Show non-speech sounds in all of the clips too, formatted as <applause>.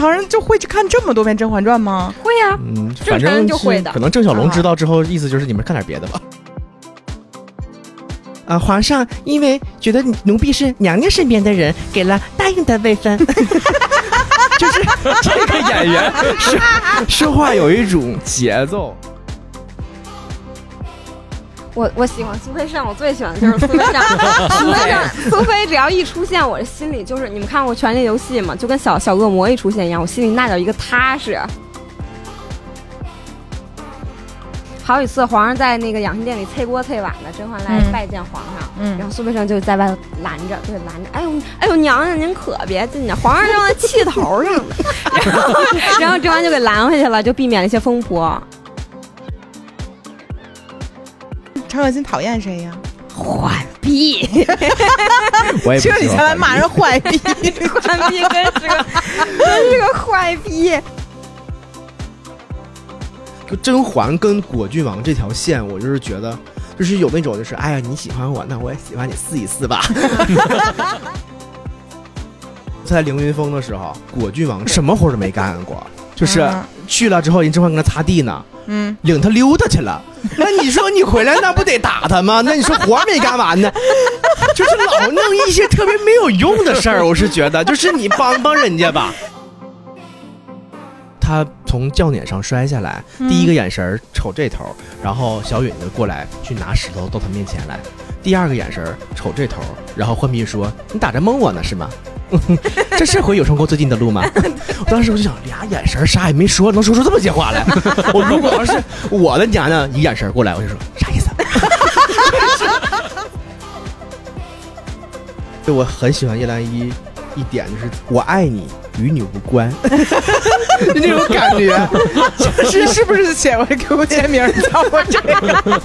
常人就会去看这么多遍《甄嬛传》吗？会呀、嗯，正常人反正就是会的可能郑小龙知道之后，意思就是你们看点别的吧。啊，皇上因为觉得奴婢是娘娘身边的人，给了答应的位分。<laughs> 就是这个演员说 <laughs> 说话有一种节奏。我我喜欢苏菲上，我最喜欢的就是苏菲上。<laughs> 苏菲上，苏菲只要一出现，我的心里就是你们看过《权力游戏》吗？就跟小小恶魔一出现一样，我心里那叫一个踏实。好几次皇上在那个养心殿里催锅催碗的，甄嬛来嗯拜见皇上，嗯然后苏培盛就在外头拦着，对拦着，哎呦哎呦娘娘您可别进去，皇上正在气头上呢。<laughs> 然后然后甄嬛就给拦回去了，就避免了一些风波。陈可辛讨厌谁呀？坏逼，我也不这你才来骂人坏逼，坏逼真是个真是个坏逼。就甄嬛跟果郡王这条线，我就是觉得，就是有那种就是，哎呀，你喜欢我，那我也喜欢你，试一试吧。<laughs> 在凌云峰的时候，果郡王什么活都没干过，就是嗯去了之后，人甄嬛跟他擦地呢，嗯，领他溜达去了。<laughs> 那你说你回来那不得打他吗？那你说活没干完呢，<laughs> 就是老弄一些特别没有用的事儿。我是觉得，就是你帮帮人家吧。他从轿辇上摔下来，第一个眼神瞅这头，然后小允就过来去拿石头到他面前来。第二个眼神瞅这头，然后浣碧说：“你打着蒙我呢是吗？<laughs> 这是回有声沟最近的路吗？” <laughs> 我当时我就想，俩眼神啥也没说，能说出这么些话来。<laughs> 我如果要是我的娘娘一眼神过来，我就说啥意思？对，我很喜欢叶澜依一点就是我爱你，与你无关，就那种感觉。是是不是写我 QQ 签名叫我这个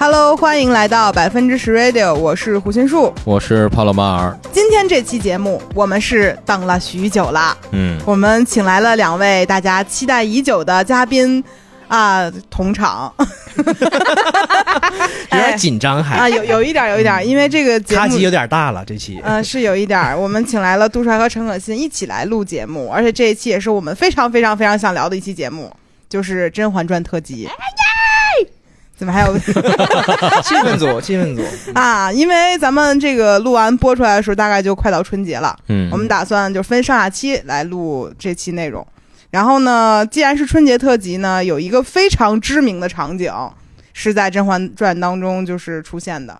？Hello，欢迎来到百分之十 Radio，我是胡心树。我是帕洛马尔，今天这期节目我们是等了许久了，嗯，我们请来了两位大家期待已久的嘉宾啊，同场 <laughs> 有点紧张还，啊，有有一点有一点儿，因为这个节目卡机有点大了，这期。呃，是有一点，我们请来了杜帅和陈可辛一起来录节目，而且这一期也是我们非常非常非常想聊的一期节目，就是《甄嬛传》特辑。怎么还有 <laughs> 气氛组，气氛组，啊？因为咱们这个录完播出来的时候，大概就快到春节了，嗯，我们打算就分上下期来录这期内容。然后呢，既然是春节特辑呢，有一个非常知名的场景是在《甄嬛传》当中就是出现的。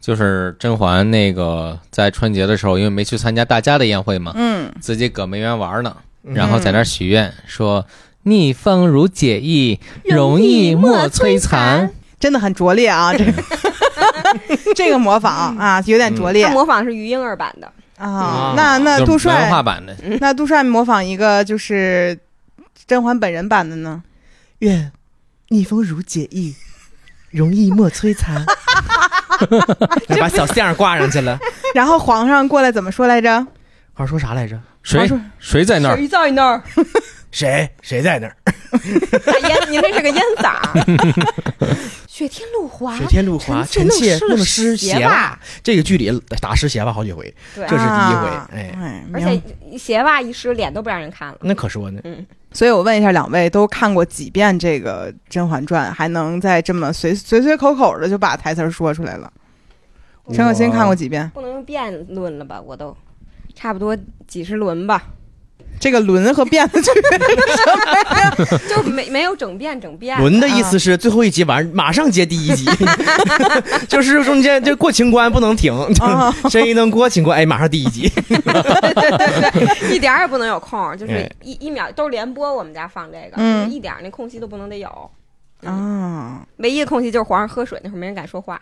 就是甄嬛那个在春节的时候，因为没去参加大家的宴会嘛，嗯，自己搁梅园玩呢，然后在那儿许愿说：“逆风如解意，容易莫摧残。真的很拙劣啊，这个 <laughs> 这个模仿啊，有点拙劣他模仿是于婴儿版的，啊。那那杜帅文化版的，那杜帅模仿一个就是甄嬛本人版的呢？愿逆风如解意，容易莫摧残。还 <laughs> 把小象挂上去了。<laughs> 然后皇上过来怎么说来着？皇上说啥来着？谁谁在那儿？谁在那儿？谁谁在那儿？大烟，您这是个烟嗓。<laughs> 雪天露华，雪天露华，臣臣妾妾弄弄湿湿鞋鞋袜。这个剧里打湿鞋袜好几回，对这是第一回哎，而且鞋袜一湿，脸都不让人看了。那可说呢。嗯所以我问一下两位，都看过几遍这个《甄嬛传》，还能再这么随随随口口的就把台词说出来了？陈可辛看过几遍？不能用辩论了吧？我都差不多几十轮吧，这个轮和变的区别就没没有整辫整辫。轮的意思是最后一集完马上接第一集，<laughs> 就是中间就过情关不能停，啊谁一能过情关，哎，马上第一集。对对对一点儿也不能有空，就是哎一一秒都是连播，我们家放这个，嗯一点儿那空隙都不能得有。啊！唯一的空隙就是皇上喝水那会儿没人敢说话。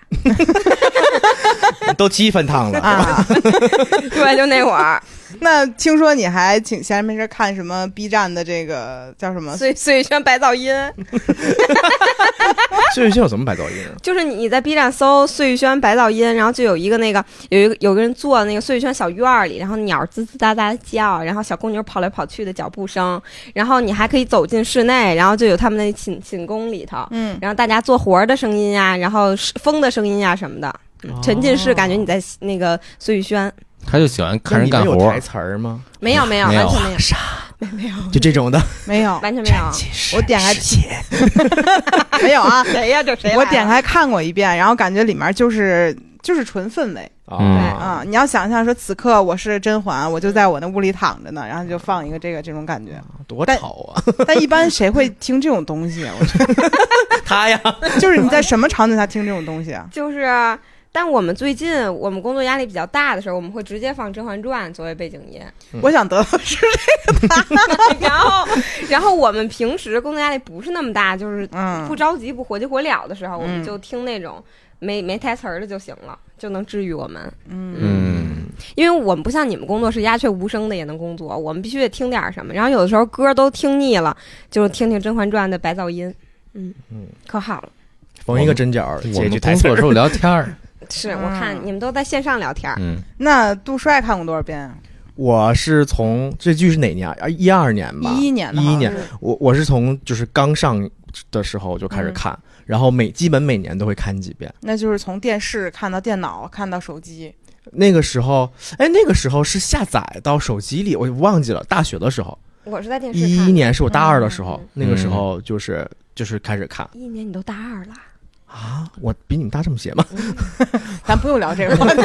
<laughs> 都七分汤了。啊。<laughs> 对，就那会儿，<laughs> 那听说你还挺闲着没事看什么 B 站的这个叫什么？碎碎轩白噪音，<laughs> 碎玉轩有什么白噪音啊？<laughs> 就是你你在 B 站搜碎玉轩白噪音，然后就有一个那个有一个有个人坐那个碎玉轩小院儿里，然后鸟儿吱吱喳喳的叫，然后小公牛跑来跑去的脚步声，然后你还可以走进室内，然后就有他们那寝寝宫里头，嗯，然后大家做活儿的声音呀，然后是风的声音呀什么的，嗯沉浸式感觉你在那个碎玉轩。他就喜欢看人干活有台。词儿吗？没有没有，完全没有，啥，没有 <laughs> 就这种的。没有，完全没有。我点开 <laughs> 没有啊。谁呀？这谁？我点开看过一遍，然后感觉里面就是就是纯氛围嗯啊！你要想象说此刻我是甄嬛，我就在我那屋里躺着呢，然后就放一个这个这种感觉。多但吵啊！但一般谁会听这种东西啊？我觉得 <laughs> 他呀，就是你在什么场景下听这种东西啊？就是，但我们最近我们工作压力比较大的时候，我们会直接放《甄嬛传》作为背景音。我想得到是这个吧 <laughs> 然后，然后我们平时工作压力不是那么大，就是嗯不着急、不火急火燎的时候，我们嗯就听那种没没台词儿的就行了，就能治愈我们。嗯，因为我们不像你们工作是鸦雀无声的也能工作，我们必须得听点儿什么。然后有的时候歌都听腻了，就听听《甄嬛传》的白噪音，嗯嗯可好了。缝一个针脚，我接们工作的时。候聊天儿，是我看嗯你们都在线上聊天儿，嗯，那杜帅看过多少遍啊？我是从这剧是哪年啊？一二年吧，一一年的，一一年。嗯我我是从就是刚上的时候就开始看，然后每基本每年都会看几遍。那就是从电视看到电脑，看到手机。那个时候，哎，那个时候是下载到手机里，我忘记了。大学的时候，我是在电视看一一年是我大二的时候，嗯那个时候就是就是开始看一一年你都大二了，啊。我比你们大这么些吗？咱不用聊这个话题。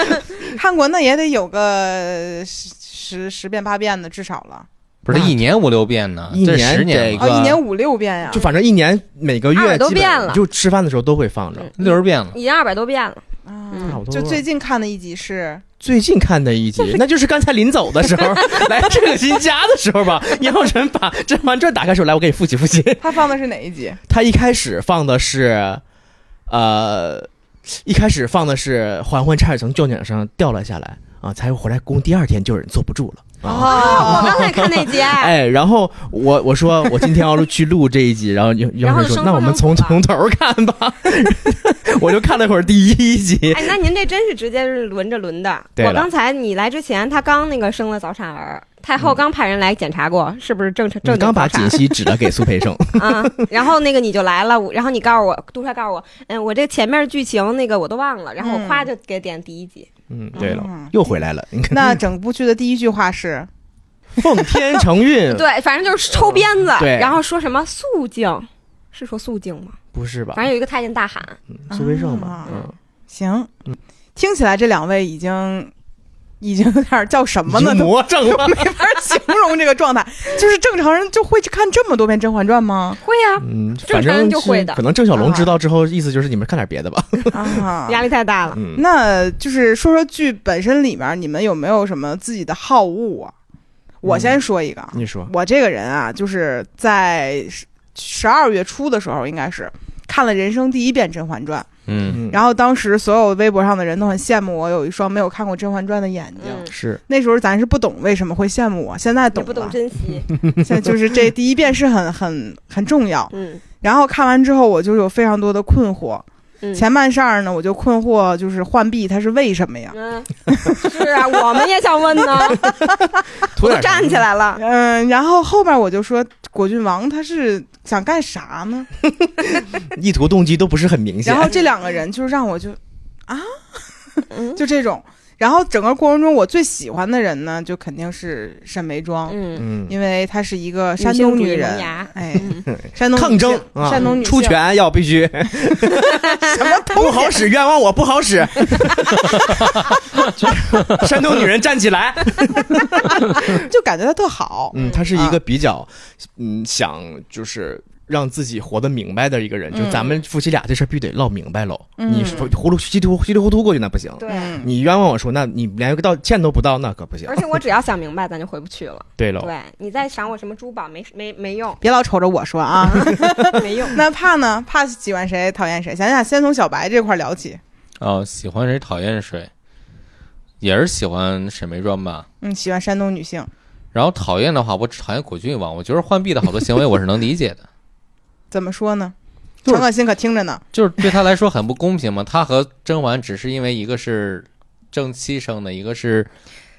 <laughs> 看过那也得有个十十十遍八遍的，至少了。不是一年五六遍呢，一年十年哦，得个一年五六遍呀就。反正一年每个月二十多基本遍了就吃饭的时候都会放着。嗯六十遍了。已经二百多遍了。啊差不多就最近看的一集是最近看的一集，那就是刚才临走的时候，<laughs> 来这个新家的时候吧。<laughs> 杨晨把《甄嬛传》打开手：“来，我给你复习复习。<laughs> 他放的是哪一集？”他一开始放的是，呃，一开始放的是嬛嬛差点从轿顶上掉了下来啊，才回来宫。第二天就有人坐不住了啊。哦，我刚才看那集，<laughs> 哎，然后我我说我今天要去录这一集，然后杨杨晨说然后就那我们从从头看吧，<laughs> 我就看了会儿第一集，哎，那您这真是直接是轮着轮的。对我刚才你来之前，他刚那个生了早产儿，太后刚派人来检查过，是不是正常正刚把锦溪指了给苏培盛，<laughs> 啊？然后那个你就来了，然后你告诉我，杜帅告诉我，嗯，我这前面剧情那个我都忘了，然后我嗯。夸就给点第一集，嗯，对了，嗯。又回来了，你看。那整部剧的第一句话是？<laughs> 奉天承运，<laughs> 对，反正就是抽鞭子，对。然后说什么肃静，是说肃静吗？不是吧？反？正有一个太监大喊，苏威盛吧啊，嗯，行，听起来这两位已经已经有点叫什么呢？<laughs> 魔怔了，<laughs> 没法形容这个状态。就是正常人就会去看这么多遍《甄嬛传》吗？会呀、嗯，正常人反正就是会的可能郑晓龙知道之后，意思就是你们看点别的吧，啊，<laughs> 压力太大了。嗯，那就是说说剧本身里面，你们有没有什么自己的好恶啊？我先说一个啊，你说，我这个人啊，就是在十二月初的时候，应该是看了人生第一遍《甄嬛传》，然后当时所有微博上的人都很羡慕我有一双没有看过《甄嬛传》的眼睛。嗯，是那时候咱是不懂为什么会羡慕我，现在懂了。不懂珍惜。现 <laughs> 在就是这第一遍是很很很重要。嗯然后看完之后，我就有非常多的困惑。嗯，前半扇儿呢，我就困惑，就是浣碧它是为什么呀？嗯，<laughs> 是啊，我们也想问呢，<laughs> 我都站起来了。嗯，然后后面我就说，果郡王他是想干啥呢？<laughs> 意图动机都不是很明显然，后这两个人就让我就啊，嗯就这种。然后整个过程中，我最喜欢的人呢，就肯定是沈眉庄，嗯。嗯，因为她是一个山东女人哎，嗯，山东抗争山东女性。出拳要必须，<laughs> 什么不好使，冤枉我不好使，<laughs> 山东女人站起来，<laughs> 就感觉她特好。嗯，她是一啊。个比较，嗯，想就是让自己活得明白的一个人。就嗯咱们夫妻俩这事儿必须得唠明白喽。嗯你说葫芦稀里糊稀里糊涂过去那不行。对。嗯，你冤枉我说，那你连个道歉都不道，那可不行而。且我只要想明白，咱就回不去了。对喽，对你再赏我什么珠宝，没没没用，别老瞅着我说啊。<laughs> 没用。<laughs> 那怕呢？怕喜欢谁，讨厌谁？想想先从小白这块聊起。哦，喜欢谁讨厌谁，也是喜欢沈眉庄吧。嗯，喜欢山东女性，然后讨厌的话，我只讨厌果郡王。我觉得浣碧的好多行为我是能理解的，怎么说呢？就是陈可辛可听着呢。就是对他来说很不公平嘛。他和甄嬛只是因为一个是正妻生的，一个是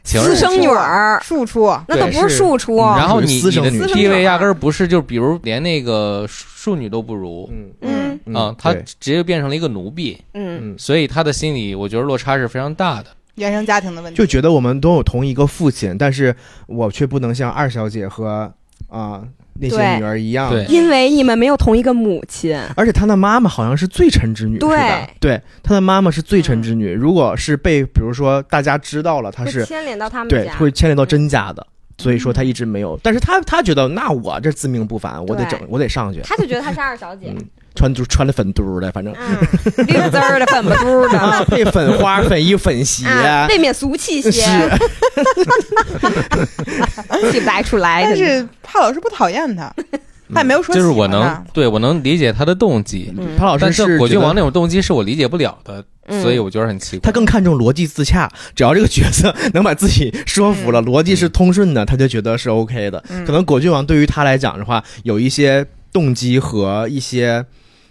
情人私生女儿，庶出，那都不是庶出。嗯然后你私生你的地位压根儿不是，就比如连那个庶女都不如嗯嗯嗯啊，他直接变成了一个奴婢，嗯，嗯，所以他的心理我觉得落差是非常大的。原生家庭的问题。就觉得我们都有同一个父亲，但是我却不能像二小姐和啊、那些女儿一样。对。因为你们没有同一个母亲。而且她的妈妈好像是罪臣之女，对。对，她的妈妈是罪臣之女。如果是被比如说大家知道了，她是牵连到他们对，会牵连到甄家的，所以说她一直没有。但是她她觉得，那我这自命不凡，我得整，我得上去，他就觉得她是二小姐，嗯穿就穿的粉嘟的，反正嗯，绿滋儿的粉不嘟的，啊，配粉花、粉衣、粉鞋。啊，未免俗气些，是，气不来出来的。但是潘老师不讨厌他，他也没有说就是我能对我能理解他的动机，嗯潘老师但是果郡王那种动机是我理解不了的，嗯所以我觉得很奇怪。他更看重逻辑自洽，只要这个角色 <laughs> 能把自己说服了，逻辑是通顺的，他就觉得是 OK 的。嗯可能果郡王对于他来讲的话，有一些动机和一些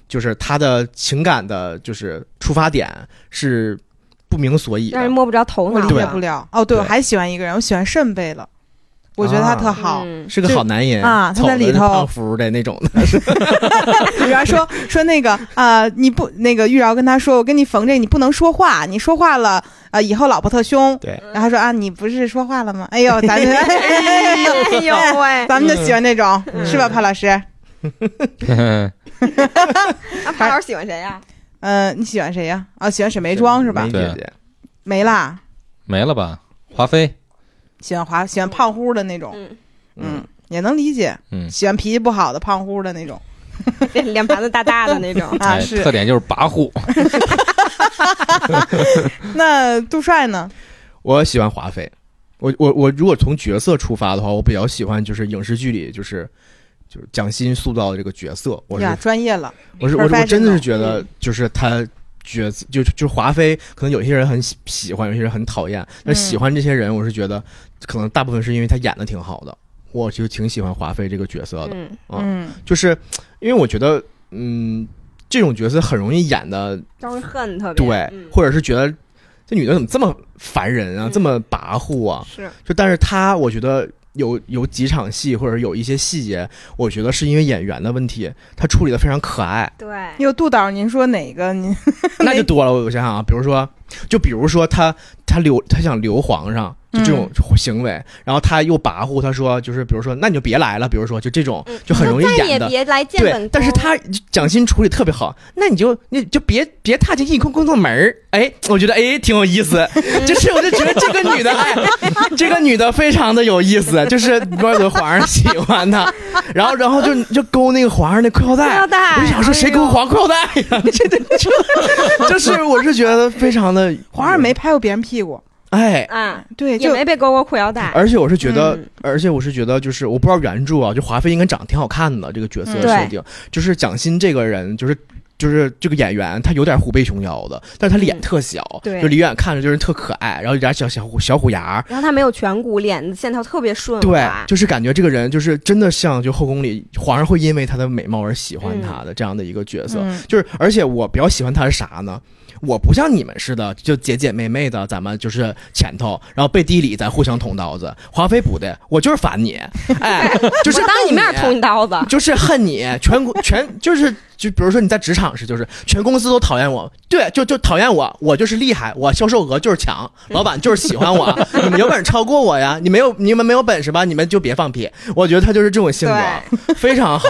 就是他的情感的，就是出发点是不明所以的。让人摸不着头脑，我理解不了。哦，对，我还喜欢一个人，我喜欢慎贝了，我觉得他特好。嗯是个好男人啊他在里头胖乎的那种的，<laughs> 玉娆说说那个啊、你不那个玉娆跟他说，我跟你缝这，你不能说话，你说话了，啊，以后老婆特凶。对，然后说啊，你不是说话了吗？哎呦，咱们 <laughs> 哎呦喂，咱们就喜欢那种，嗯是吧，潘老师？<laughs> 那潘老师喜欢谁呀？嗯、你喜欢谁呀？啊，喜欢沈眉庄是吧梅？姐姐，没啦，没了吧？华妃，喜欢华，喜欢胖乎的那种，嗯，嗯，也能理解。嗯，喜欢脾气不好的胖乎的那种脸脸盘子大大的那种。<laughs> 啊，哎，是特。点就是跋扈。<laughs> 那杜帅呢？我喜欢华妃。我我我如果从角色出发的话，我比较喜欢就是影视剧里就是就是蒋欣塑造的这个角色，我是呀，专业了，我是我是我真的是觉得，就是他角色，就就华妃，可能有些人很喜喜欢，有些人很讨厌。但喜欢这些人，我是觉得可能大部分是因为他演的挺好的，我就挺喜欢华妃这个角色的。嗯，就是因为我觉得，嗯，这种角色很容易演的招人恨特别。对，嗯或者是觉得这女的怎么这么烦人啊，嗯这么跋扈啊？是就但是她，我觉得。有有几场戏，或者有一些细节，我觉得是因为演员的问题，他处理的非常可爱。对，有杜导，您说哪个？您那就 <laughs> 多了。我想想啊，比如说，就比如说他他留他想留皇上，就这种行为，然后他又跋扈，他说就是比如说，那你就别来了，比如说就这种嗯就很容易再演的。也别来。见本对，但是他蒋欣处理特别好，那你就你就别别踏进艺空工作门儿，哎，我觉得哎挺有意思，<laughs> 就是我就觉得这个女的哎，这个女的非常的有意思，就是怪不得皇上喜欢她，然后然后就就勾那个皇上那裤腰带，裤腰带。我就想说谁勾皇裤腰带呀？<laughs> 这这就 <laughs> 就是我是觉得非常的皇上没拍过别人屁股，哎。啊，对，也就没被勾过裤腰带。而且我是觉得，嗯而且我是觉得，就是我不知道原著啊，就华妃应该长得挺好看的，这个角色嗯设定，就是蒋欣这个人，就是就是这个演员，他有点虎背熊腰的，但是他脸嗯特小，对就离远看着就是特可爱，然后有点小小虎小虎牙儿，然后他没有颧骨，脸的线条特别顺对滑，。就是感觉这个人就是真的像就后宫里皇上会因为她的美貌而喜欢她的这样的一个角色，嗯就是而且我比较喜欢他是啥呢？我不像你们似的，就姐姐妹妹的，咱们就是前头，然后背地里咱互相捅刀子。华妃不的，我就是烦你，<laughs> 哎，就是我当你面捅你刀子，就是恨你，全国全就是就比如说你在职场时，就是全公司都讨厌我，对，就就讨厌我，我就是厉害，我销售额就是强，老板就是喜欢我，<laughs> 你们有本事超过我呀，你没有你们没有本事吧，你们就别放屁。我觉得他就是这种性格，非常好，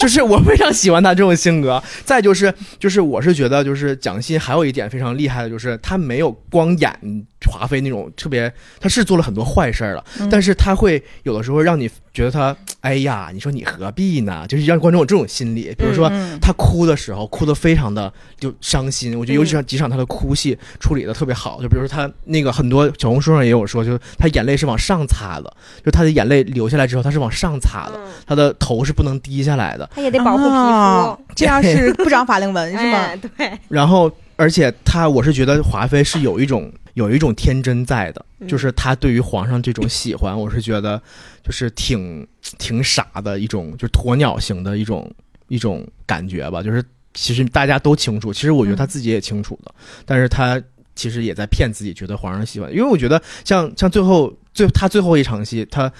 就是我非常喜欢他这种性格。<laughs> 再就是就是我是觉得就是蒋欣还有一点非常厉害的，就是他没有光演华妃那种特别，她是做了很多坏事儿了，嗯但是她会有的时候让你觉得她，哎呀，你说你何必呢？就是让观众有这种心理，比如说。嗯他哭的时候，哭得非常的就伤心。我觉得尤其像几场她的哭戏处理的特别好，就比如说他那个很多小红书上也有说，就是她眼泪是往上擦的，就她的眼泪流下来之后，她是往上擦的，嗯他的头是不能低下来的。她也得保护皮啊肤，<laughs> 这样是不长法令纹是吗？哎，对，然后，而且他，我是觉得华妃是有一种有一种天真在的，嗯就是他对于皇上这种喜欢，我是觉得就是挺挺傻的一种，就是鸵鸟型的一种一种感觉吧。就是其实大家都清楚，其实我觉得他自己也清楚的，但是他其实也在骗自己，觉得皇上喜欢。因为我觉得像像最后最他最后一场戏，他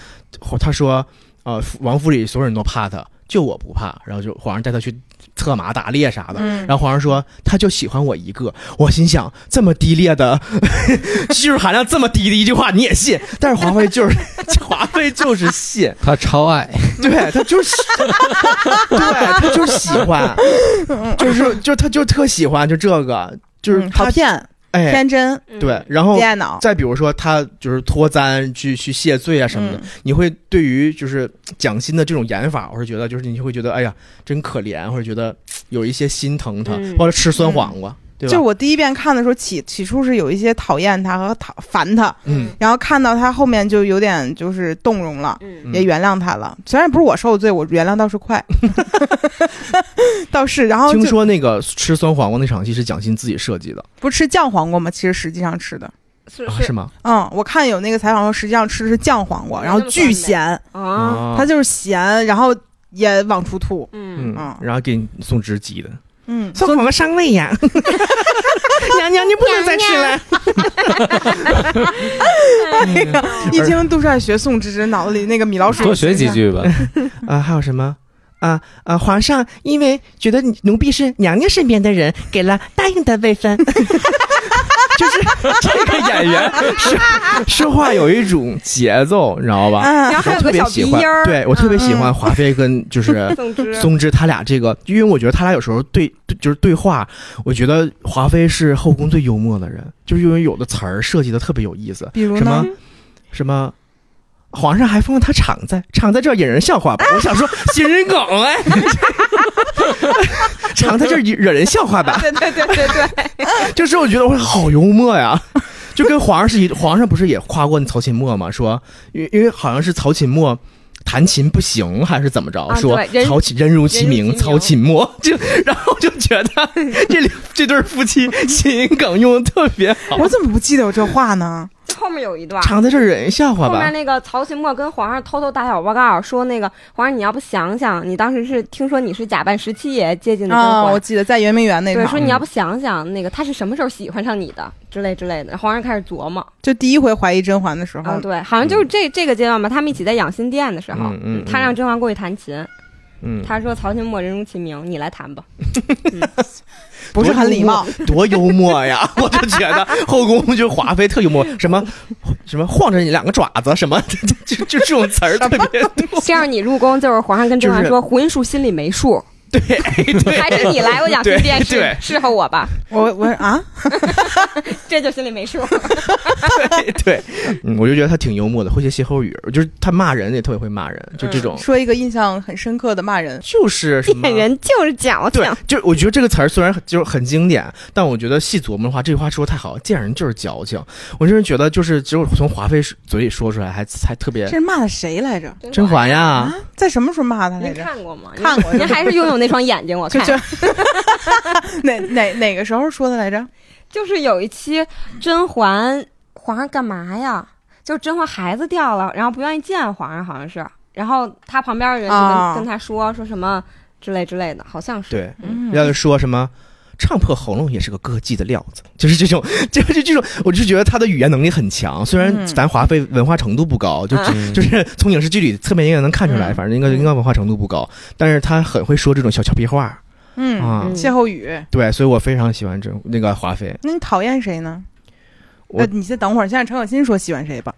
他说呃王府里所有人都怕他，就我不怕，然后就皇上带他去策马打猎啥的。嗯，然后皇上说他就喜欢我一个，我心想这么低劣的 <laughs> 技术含量这么低的一句话你也信？但是华妃就是 <laughs> 华妃就是信，<laughs> 他超爱，对他就是，对他就是喜欢，就是就他就特喜欢就这个，就是他骗，哎天真，嗯。对，然后恋爱脑。再比如说他就是脱簪去去谢罪啊什么的，嗯。你会对于就是蒋欣的这种演法，我是觉得就是你会觉得哎呀真可怜，或者觉得有一些心疼他，嗯。或者吃酸黄瓜，对吧？就我第一遍看的时候起起初是有一些讨厌他和讨烦他，嗯然后看到他后面就有点就是动容了。嗯嗯也原谅他了，虽然不是我受的罪，我原谅倒是快，<laughs> 倒是。然后听说那个吃酸黄瓜那场戏是蒋欣自己设计的不是吃酱黄瓜吗？其实实际上吃的，啊？是是是吗？嗯，我看有那个采访说，实际上吃的是酱黄瓜，然后巨咸，啊，啊它就是咸，然后也往出吐。嗯，嗯嗯，然后给你送只鸡的，嗯，酸黄瓜伤胃呀！<laughs> 娘娘，你不能再吃了。<laughs> 一听杜帅学宋芝芝，脑子里那个米老鼠多学几。句吧。啊，<laughs> 还有什么？啊啊！皇上因为觉得奴婢是娘娘身边的人，给了答应的位分。就是 <laughs> 这个演员说 <laughs> 说话有一种节奏，你知道吧？啊然后特别喜欢对我特别喜欢嗯华妃跟就是，松枝他俩这个，因为我觉得他俩有时候对对就是对话，我觉得华妃是后宫最幽默的人，就是因为有的词儿设计的特别有意思，比如什么？什么。皇上还封了他常在，常在这儿引人笑话吧？我想说 <laughs> 新人梗哎，常在这儿惹人笑话吧？对对对对对，<laughs> 就是我觉得我好幽默呀，就跟皇上是一，皇上不是也夸过那曹琴墨吗？说因为因为好像是曹琴墨弹琴不行还是怎么着，啊说曹琴人如其名，人如其名曹琴墨 <laughs> 就然后就觉得这里 <laughs> 这对夫妻谐音梗用的特别好，我怎么不记得有这话呢？后面有一段。常在这惹人笑话吧？后面？那个曹琴墨跟皇上偷偷打小报告，说那个皇上你要不想想，你当时是听说你是假扮十七爷接近的甄啊，嬛，我记得在圆明园那对，说，你要不想想那个他是什么时候喜欢上你的之类之类的。皇上开始琢磨，就第一回怀疑甄嬛的时候。啊，，对，好像就是这这个阶段吧，他们一起在养心殿的时候，嗯嗯。他让甄嬛过去弹琴，嗯，他说曹琴墨人如其名，你来弹吧。<laughs> <laughs> 不是很礼貌。多幽默呀！<laughs> 我就觉得后宫就华妃特幽默，什么什么晃着你两个爪子，什么就就就这种词儿特别多。这样你入宫就是皇上跟甄嬛就是说，魂术心里没数，<laughs> 对对还是你来我养心殿对适合我吧，我我啊，<laughs> 这就心里没数。<laughs> 对对，嗯，我就觉得他挺幽默的，会些歇后语，就是他骂人也特别会骂人，就这种，说一个印象很深刻的骂人，就是什么骗人就是矫情对，，就我觉得这个词儿虽然就是很经典，但我觉得细琢磨的话，这句话说得太好，见人就是矫情。我真是觉得，就是只有从华妃嘴里说出来，还还特别这是骂的谁来着？甄嬛呀，啊，在什么时候骂他来您着？看过吗？看过您还是拥有那双眼睛，我就看就 <laughs> 哪哪哪个时候说的来着？就是有一期甄嬛皇上干嘛呀？就是甄嬛孩子掉了，然后不愿意见皇上，好像是。然后他旁边的人就跟、啊跟他说说什么之类之类的，好像是。对，嗯要是说什么。唱破喉咙也是个歌妓的料子，<laughs> 就是这种，<laughs> 就是这种，我就觉得他的语言能力很强。虽然嗯咱华妃文化程度不高，就嗯 <laughs> 就是从影视剧里侧面应该能看出来，嗯反正应该嗯应该文化程度不高，但是他很会说这种小俏皮话嗯，啊嗯。歇后语。对，所以我非常喜欢这那个华妃。那你讨厌谁呢？我呃，你先等会儿，先让陈可辛说喜欢谁吧。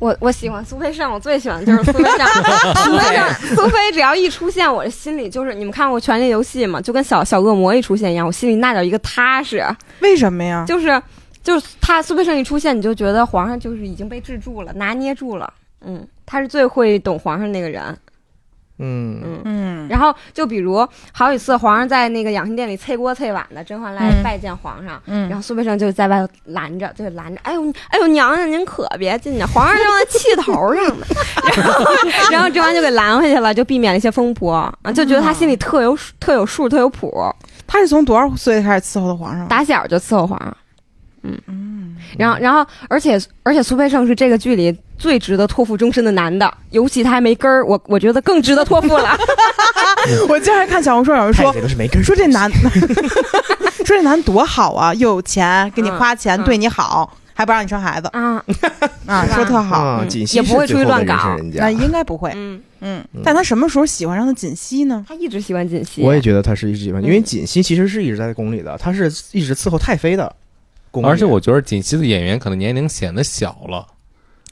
我我喜欢苏菲盛，我最喜欢的就是苏菲盛。<laughs> 苏菲盛，苏菲只要一出现，我的心里就是你们看过《权力游戏》吗？就跟小小恶魔一出现一样，我心里那叫一个踏实。为什么呀？就是就是他苏菲盛一出现，你就觉得皇上就是已经被制住了，拿捏住了。嗯，他是最会懂皇上那个人。嗯，嗯，嗯，然后就比如好几次皇上在那个养心殿里催锅催碗的，甄嬛来嗯拜见皇上。嗯然后苏培盛就在外头拦着，就拦着，哎呦，哎呦，娘娘您可别进去，皇上正在气头上呢。<laughs> 然后，然后甄嬛就给拦回去了，就避免了一些风波啊，就觉得他心里特有数特有数，特有谱，他是从多少岁开始伺候的皇上？打小就伺候皇上。嗯，然后，然后，而且，而且，苏培盛是这个剧里最值得托付终身的男的，尤其他还没根儿，我我觉得更值得托付了。<laughs> 我经常看小红书有人说太监都是没根儿说这男，<laughs> 说这男多好啊，又有钱，给你花钱，嗯对你好，还不让你生孩子啊，<laughs> 啊，说特好。啊，嗯锦溪也不会出去乱搞那应该不会，嗯，嗯嗯，但他什么时候喜欢上的锦溪呢？他一直喜欢锦溪。我也觉得他是一直喜欢，因为嗯锦溪其实是一直在宫里的，他是一直伺候太妃的宫。而且我觉得锦溪的演员可能年龄显得小了，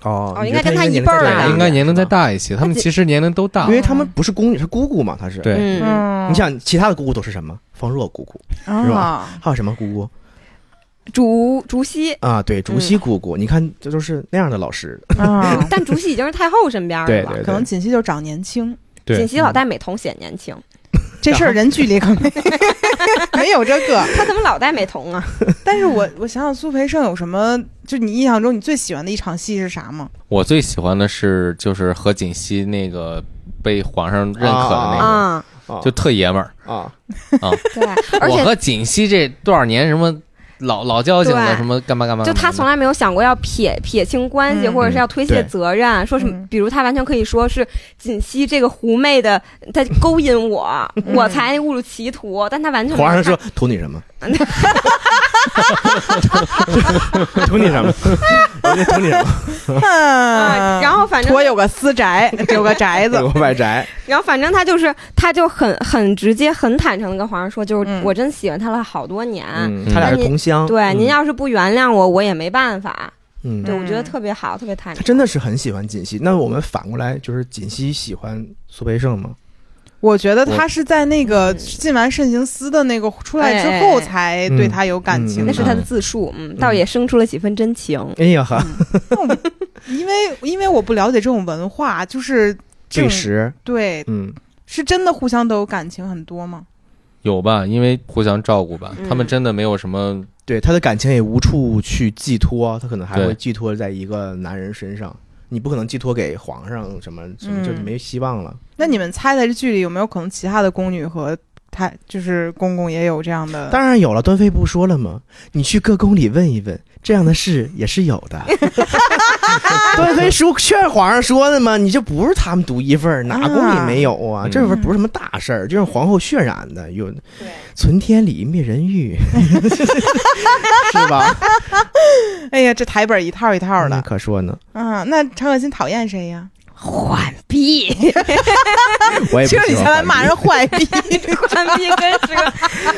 哦，应该跟他一辈儿的大一点应该年龄再，大一些。他们其实年龄都大因，为他们不是宫女，是姑姑嘛，他是。对嗯，嗯你想，其他的姑姑都是什么？方若姑姑，是吧啊，还有什么姑姑竹竹溪，啊？对，竹溪姑姑，你看这都是那样的老师。啊，<laughs> 但竹溪已经是太后身边对了。对可能锦溪就长年轻，锦溪老戴美瞳显年轻，这事儿人距离可没 <laughs> 没有这个。他怎么老戴美瞳啊？但是我我想想苏培盛有什么，就你印象中你最喜欢的一场戏是啥吗？我最喜欢的是就是和锦溪那个被皇上认可的那个，啊，啊就特爷们儿。啊，<laughs> 对，而且我和锦溪这多少年什么老老交警了，什么干嘛干嘛，就他从来没有想过要撇撇清关系，嗯。或者是要推卸责任，说什么比如他完全可以说是锦溪这个狐媚的，他勾引我，<laughs> 我才误入歧途，但他完全没有皇上说图你什么？<laughs> 图你什么？我就图你什么？啊，然后反正我有个私宅，<laughs> 有个宅子有，个外宅，然后反正他就是，他就很很直接、很坦诚的跟皇上说，就是嗯我真喜欢他了好多年。嗯，他俩是同乡。对，嗯您要是不原谅我，我也没办法。嗯，对，我觉得嗯特别好，特别坦诚他诚。真的是很喜欢锦溪。那我们反过来，就是锦溪喜欢苏培盛吗？我觉得他是在那个嗯进完慎刑司的那个出来之后，才对他有感情那是他的自述，嗯，倒也生出了几分真情。哎呀呵，因为因为我不了解这种文化，就是确实对时，对，嗯，是真的互相都有感情很多吗？有吧？因为互相照顾吧，嗯他们真的没有什么对他的感情也无处去寄托，他可能还会寄托在一个男人身上。你不可能寄托给皇上什么什么，嗯就没希望了。那你们猜猜这剧里有没有可能其他的宫女和太就是公公也有这样的？当然有了，端妃不说了吗？你去各宫里问一问，这样的事也是有的。端妃叔劝皇上说的嘛，你这不是他们独一份儿，哪宫里没有啊？嗯这份不是什么大事儿，就是皇后渲染的，有对，存天理灭人欲，<laughs> 是吧？哎呀，这台本一套一套嗯的可说呢，啊！那常可欣讨厌谁呀？浣碧，<laughs> 我也不就你喜欢下来骂人浣坏逼，浣碧 <laughs> 真是个 <laughs>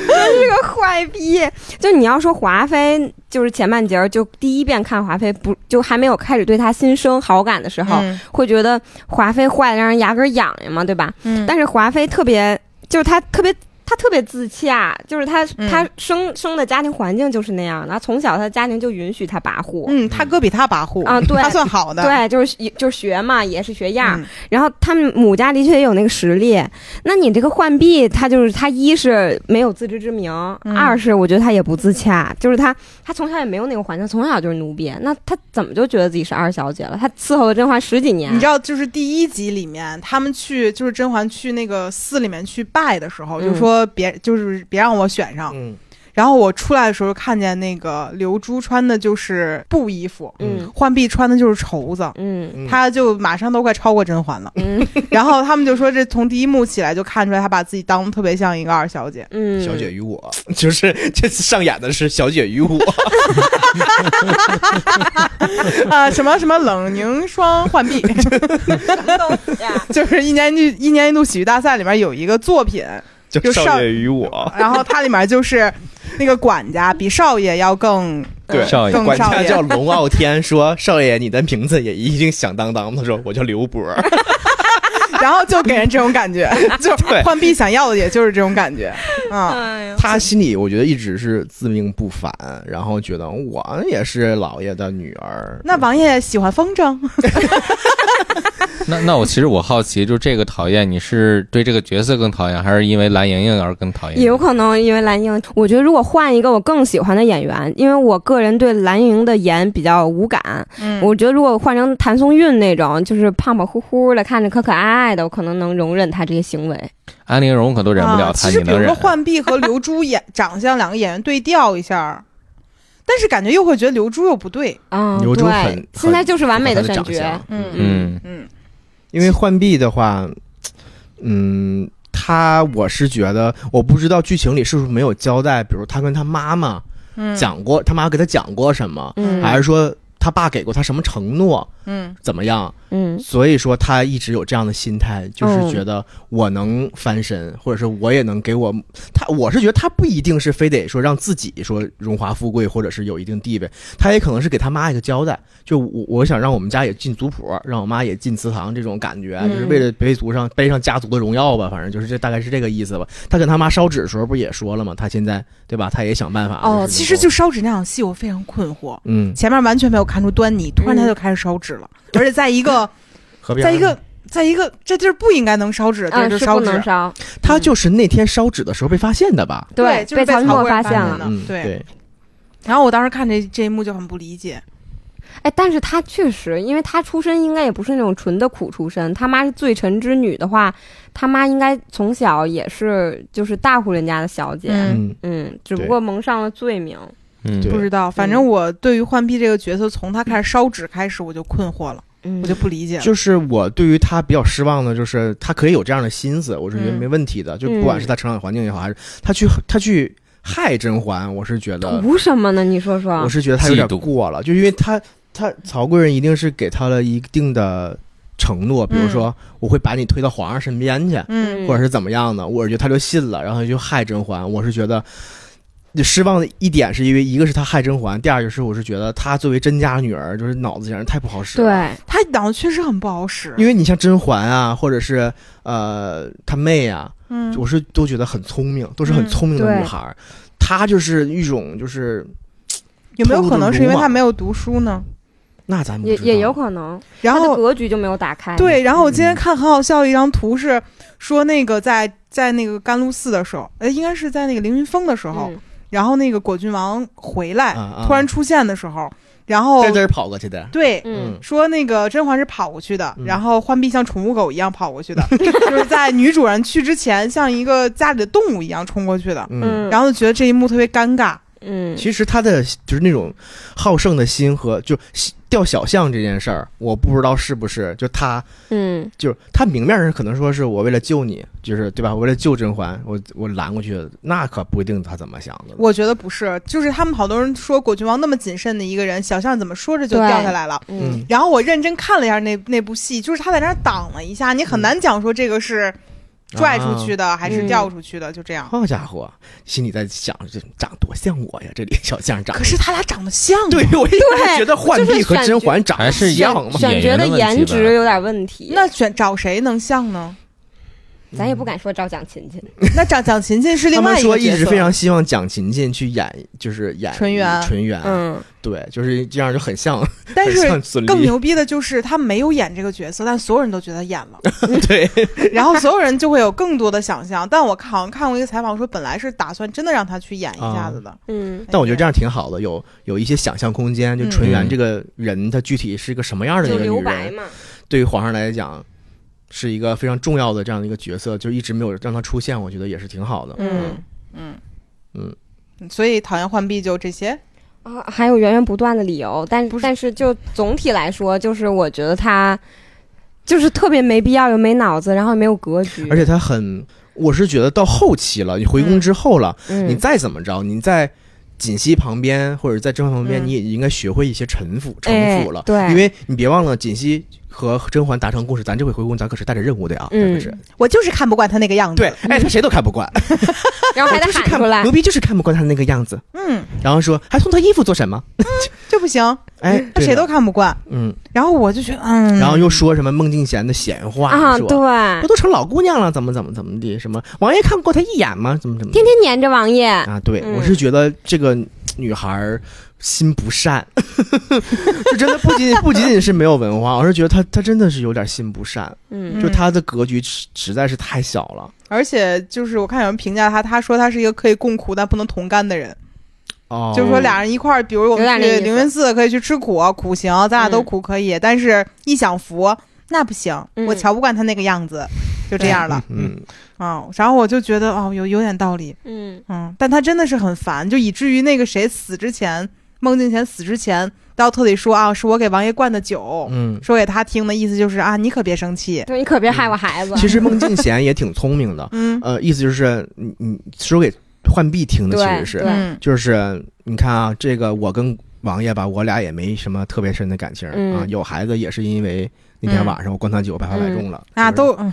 真是个坏逼。就你要说华妃，就是前半截儿就第一遍看华妃，不就还没有开始对她心生好感的时候，嗯会觉得华妃坏的让人牙根痒痒嘛，对吧？嗯但是华妃特别，就是她特别。她特别自洽，就是他，嗯。她生生的家庭环境就是那样的，从小他的家庭就允许他跋扈，嗯，他哥比他跋扈啊对。他算好的，对，就是就是学嘛，也是学样。然后他们母家的确也有那个实力。那你这个浣碧，他就是他一是没有自知之明，嗯。二是我觉得他也不自洽，就是他他从小也没有那个环境，从小就是奴婢，那他怎么就觉得自己是二小姐了？他伺候了甄嬛十几年，你知道，就是第一集里面，他们去就是甄嬛去那个寺里面去拜的时候，嗯。就说别就是别让我选上。嗯。然后我出来的时候看见那个刘珠穿的就是布衣服，嗯。浣碧穿的就是绸子，嗯。嗯。他就马上都快超过甄嬛了。嗯。<laughs> 然后他们就说，这从第一幕起来就看出来，她把自己当特别像一个二小姐。嗯，小姐与我，就是 <laughs> 这次上演的是小姐与我，<laughs> 啊，什么什么冷凝霜浣碧，呀，就是一年一一年一度喜剧大赛里面有一个作品，就少爷与我，<laughs> 然后它里面就是那个管家比少爷要更对少爷管更少爷家叫龙傲天，说少爷你的名字也一定响当当。他说我叫刘波，<laughs> <laughs> 然后就给人这种感觉，就对浣碧想要的也就是这种感觉嗯。哎，他心里我觉得一直是自命不凡，然后觉得我也是老爷的女儿。那王爷喜欢风筝，<laughs> 那那我其实我好奇，就这个讨厌，你是对这个角色更讨厌，还是因为蓝莹莹而更讨厌？也有可能因为蓝盈莹，我觉得如果换一个我更喜欢的演员，因为我个人对蓝盈莹的颜比较无感，嗯我觉得如果换成谭松韵那种，就是胖胖乎乎的，看着可可爱爱的，我可能能容忍她这些行为。安陵容可都忍不了啊。他，其实比如说你能忍？浣碧和刘珠演长相两个演员对调一下，但是感觉又会觉得刘珠又不对。嗯、刘珠很对，现在就是完美的很选角。嗯。嗯嗯。因为浣碧的话，<tsk> 嗯，他我是觉得，我不知道剧情里是不是没有交代，比如他跟他妈妈嗯，讲过，他妈给他讲过什么，嗯。还是说他爸给过他什么承诺，嗯怎么样？嗯所以说他一直有这样的心态，就是嗯觉得我能翻身，或者是我也能给我他，我是觉得他不一定是非得说让自己说荣华富贵，或者是有一定地位，他也可能是给他妈一个交代，就我我想让我们家也进族谱，让我妈也进祠堂这种感觉，嗯就是为了背族上背上家族的荣耀吧，反正就是这大概是这个意思吧。他跟他妈烧纸的时候不也说了吗？他现在对吧？他也想办法。哦，其实就烧纸那场戏，我非常困惑。嗯，前面完全没有看出端倪，突然他就开始烧纸了，而且在一个 <laughs> 在一个在一个这地儿不应该能烧纸的地啊，儿就是烧纸不能，烧。他就是那天烧纸的时候被发现的吧？对，就是被曹云墨曹贵人发现了。嗯，对对，然后我当时看这这一幕就很不理解，哎，但是他确实，因为他出身应该也不是那种纯的苦出身，他妈是罪臣之女的话，他妈应该从小也是就是大户人家的小姐。嗯，只不过蒙上了罪名。嗯不知道，反正我对于浣碧这个角色，从他开始烧纸开始，我就困惑了，嗯，我就不理解了。就是我对于他比较失望的，就是他可以有这样的心思，我是觉得嗯没问题的。就不管是他成长环境也好，还是他去他去害甄嬛，我是觉得，图什么呢？你说说我。是觉得他有点过了，就因为他他曹贵人一定是给他了一定的承诺，比如说我会把你推到皇上身边去，嗯或者是怎么样的，我是觉得他就信了，然后他就害甄嬛。我是觉得失望的一点是因为一个是他害甄嬛，第二就是我是觉得他作为甄家女儿，就是脑子简直太不好使了。对，他脑子确实很不好使，因为你像甄嬛啊，或者是呃她妹啊，嗯，我是都觉得很聪明，都是很嗯聪明的女孩儿。她就是一种就是有没有可能是因为偷着撸嘛他没有读书呢？那咱不知道。也也有可能，然后格局就没有打开。对，然后我今嗯天看很好笑的一张图是说那个在在那个甘露寺的时候，呃，应该是在那个凌云峰的时候，嗯，然后那个果郡王回来、突然出现的时候，然后在这儿跑过去的。对。嗯说那个甄嬛是跑过去的，嗯然后浣碧像宠物狗一样跑过去的，<laughs> 就是在女主人去之前，像一个家里的动物一样冲过去的，然后就觉得这一幕特别尴尬。嗯，其实他的就是那种好胜的心和就掉小象这件事儿，我不知道是不是就他嗯就是他明面上可能说是我为了救你，就是对吧？我为了救甄嬛，我我拦过去，那可不一定他怎么想的。我觉得不是，就是他们好多人说果郡王那么谨慎的一个人，小象怎么说着就掉下来了。嗯然后我认真看了一下那那部戏，就是他在那儿挡了一下，你很难讲说这个是拽出去的、还是嗯掉出去的，就这样。好家伙，心里在想，这长多像我呀！这李小将长，可是他俩长得像，对我一开始觉得浣碧和甄嬛长得是一样嘛，选角的颜值有点问题。那选找谁能像呢？咱也不敢说找蒋勤勤。那蒋蒋勤勤是另外一个说一直非常希望蒋勤勤去演，就是演纯元纯元，嗯，对，就是这样就很像，<laughs> 很但是孙俪，更牛逼的就是他没有演这个角色，但所有人都觉得演了，<laughs> 对，<laughs> 然后所有人就会有更多的想象。但我看好像看过一个采访说，本来是打算真的让他去演一下子的，嗯但我觉得这样挺好的，有有一些想象空间。就纯元嗯这个人，他具体是一个什么样的一就个女人，嘛。对于皇上来讲。是一个非常重要的这样的一个角色，就一直没有让他出现，我觉得也是挺好的。嗯。嗯。嗯，所以讨厌浣碧就这些。啊，还有源源不断的理由，但不是。但是就总体来说，就是我觉得他就是特别没必要，又没脑子，然后也没有格局，而且他很，我是觉得到后期了，你回宫之后了，嗯。你再怎么着，你在锦溪旁边或者在甄嬛旁边，嗯。你也应该学会一些臣服臣服了。哎对。因为你别忘了，锦汐和甄嬛达成共识，咱这回回宫，咱可是带着任务的呀，嗯咱可是。我就是看不惯他那个样子。对，，哎，他谁都看不惯，<laughs> 然后还得 <laughs> 就是看喊出来牛，逼就是看不惯他那个样子，嗯，然后说还送他衣服做什么？<laughs> 这不行，哎，他谁都看不惯。嗯，然后我就觉得，嗯，然后又说什么孟静娴的闲话，啊，说对不，都成老姑娘了，怎么怎么怎么的？什么王爷看过他一眼吗？怎么怎么？天天黏着王爷，啊，对，嗯我是觉得这个女孩儿心不善，<laughs> 就真的不仅不仅仅是没有文化，我是觉得他他真的是有点心不善，嗯。就他的格局实实在是太小了。而且就是我看有人评价他，他说他是一个可以共苦但不能同甘的人，哦，就是说俩人一块儿，比如我们去凌云寺可以去吃苦，苦行，咱俩都苦可以，但是一享福那不行，嗯。我瞧不惯他那个样子，就这样了。嗯，啊、然后我就觉得哦，有有点道理，嗯。嗯，但他真的是很烦，就以至于那个谁死之前，孟静娴死之前，都特地说啊，是我给王爷灌的酒，嗯，说给他听的意思就是啊，你可别生气，对你可别害我孩子。其实孟静娴也挺聪明的，<laughs> 嗯。呃，意思就是你你说给浣碧听的，其实是就是你看啊，这个我跟王爷吧，我俩也没什么特别深的感情、嗯。啊，有孩子也是因为那天嗯晚上我灌他酒百发百中了，啊，就是都嗯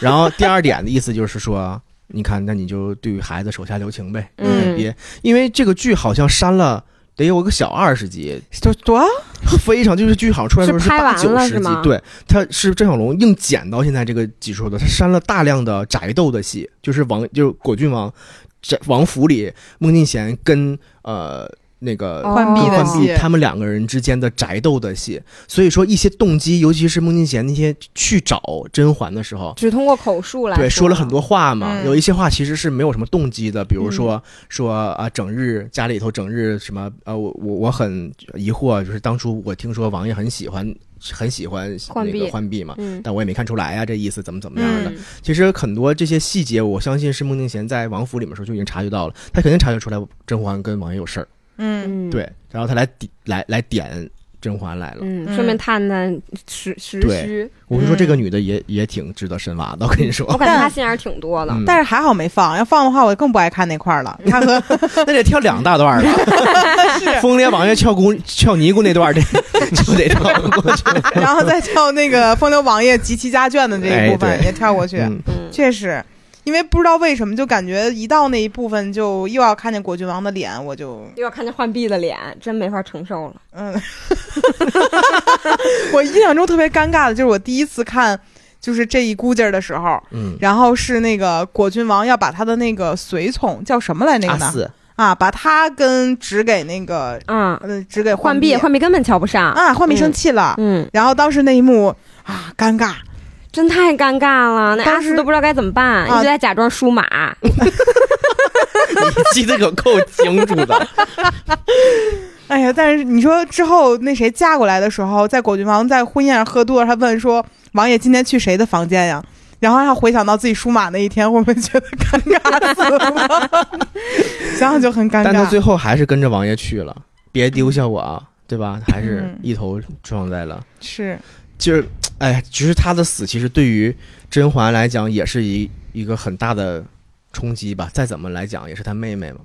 然后第二点的意思就是？说，你看，那你就对于孩子手下留情呗，嗯别，因为这个剧好像删了。得有个小二十集，多多？<laughs> 非常就是剧好像出来的时候是八九十集对，他是郑晓龙硬剪到现在这个集数的，他删了大量的宅斗的戏，就是王就是果郡王这王府里孟静娴跟呃那个哦。浣碧的浣碧戏，他们两个人之间的宅斗的戏，所以说一些动机，尤其是孟静娴那些去找甄嬛的时候，只通过口述来对，说。了很多。话嘛，嗯。有一些话其实是没有什么动机的，比如说、说啊，整日家里头整日什么呃，我我我很疑惑，就是当初我听说王爷很喜欢很喜欢那浣碧个浣碧嘛。嗯。但我也没看出来呀、这意思怎么怎么样的。嗯。其实很多这些细节，我相信是孟静娴在王府里面的时候就已经察觉到了，她肯定察觉出来甄嬛跟王爷有事儿，嗯嗯，对，然后他来点来来点甄嬛来了。嗯，嗯顺便探探实实虚。我跟你说，这个女的也也挺值得深挖的，我跟你说我，感觉她心眼儿挺多的。嗯但是还好没放，要放的话我更不爱看那块儿了。<laughs> 他和 <laughs> 那得跳两大段儿了。<laughs> 风流王爷撬姑撬尼姑那段儿得就得跳过去。然后再跳那个风流王爷集齐家眷的这一部分、也跳过去，确实。因为不知道为什么，就感觉一到那一部分，就又要看见果郡王的脸，我就又要看见浣碧的脸，真没法承受了。嗯，<laughs> 我印象中特别尴尬的就是我第一次看就是这一估劲儿的时候，嗯，然后是那个果郡王要把他的那个随从叫什么来那个呢？阿四，啊，把他跟指给那个嗯，呃指给浣碧。碧，浣碧根本瞧不上。啊，浣碧生气了，嗯，然后当时那一幕啊尴尬，真太尴尬了，那当时阿四都不知道该怎么办，啊一直在假装输马。<laughs> 你记得可够清楚的。<laughs> 哎呀，但是你说之后那谁嫁过来的时候，在果郡王在婚宴上喝多了，他问说：“王爷今天去谁的房间呀？”然后他回想到自己输马那一天，会不会觉得尴尬死了？<laughs> 想想就很尴尬但他。最后还是跟着王爷去了，别丢下我啊，对吧？还是嗯一头撞在了。是，就是，哎，其实他的死其实对于甄嬛来讲也是一一个很大的冲击吧。再怎么来讲，也是他妹妹嘛，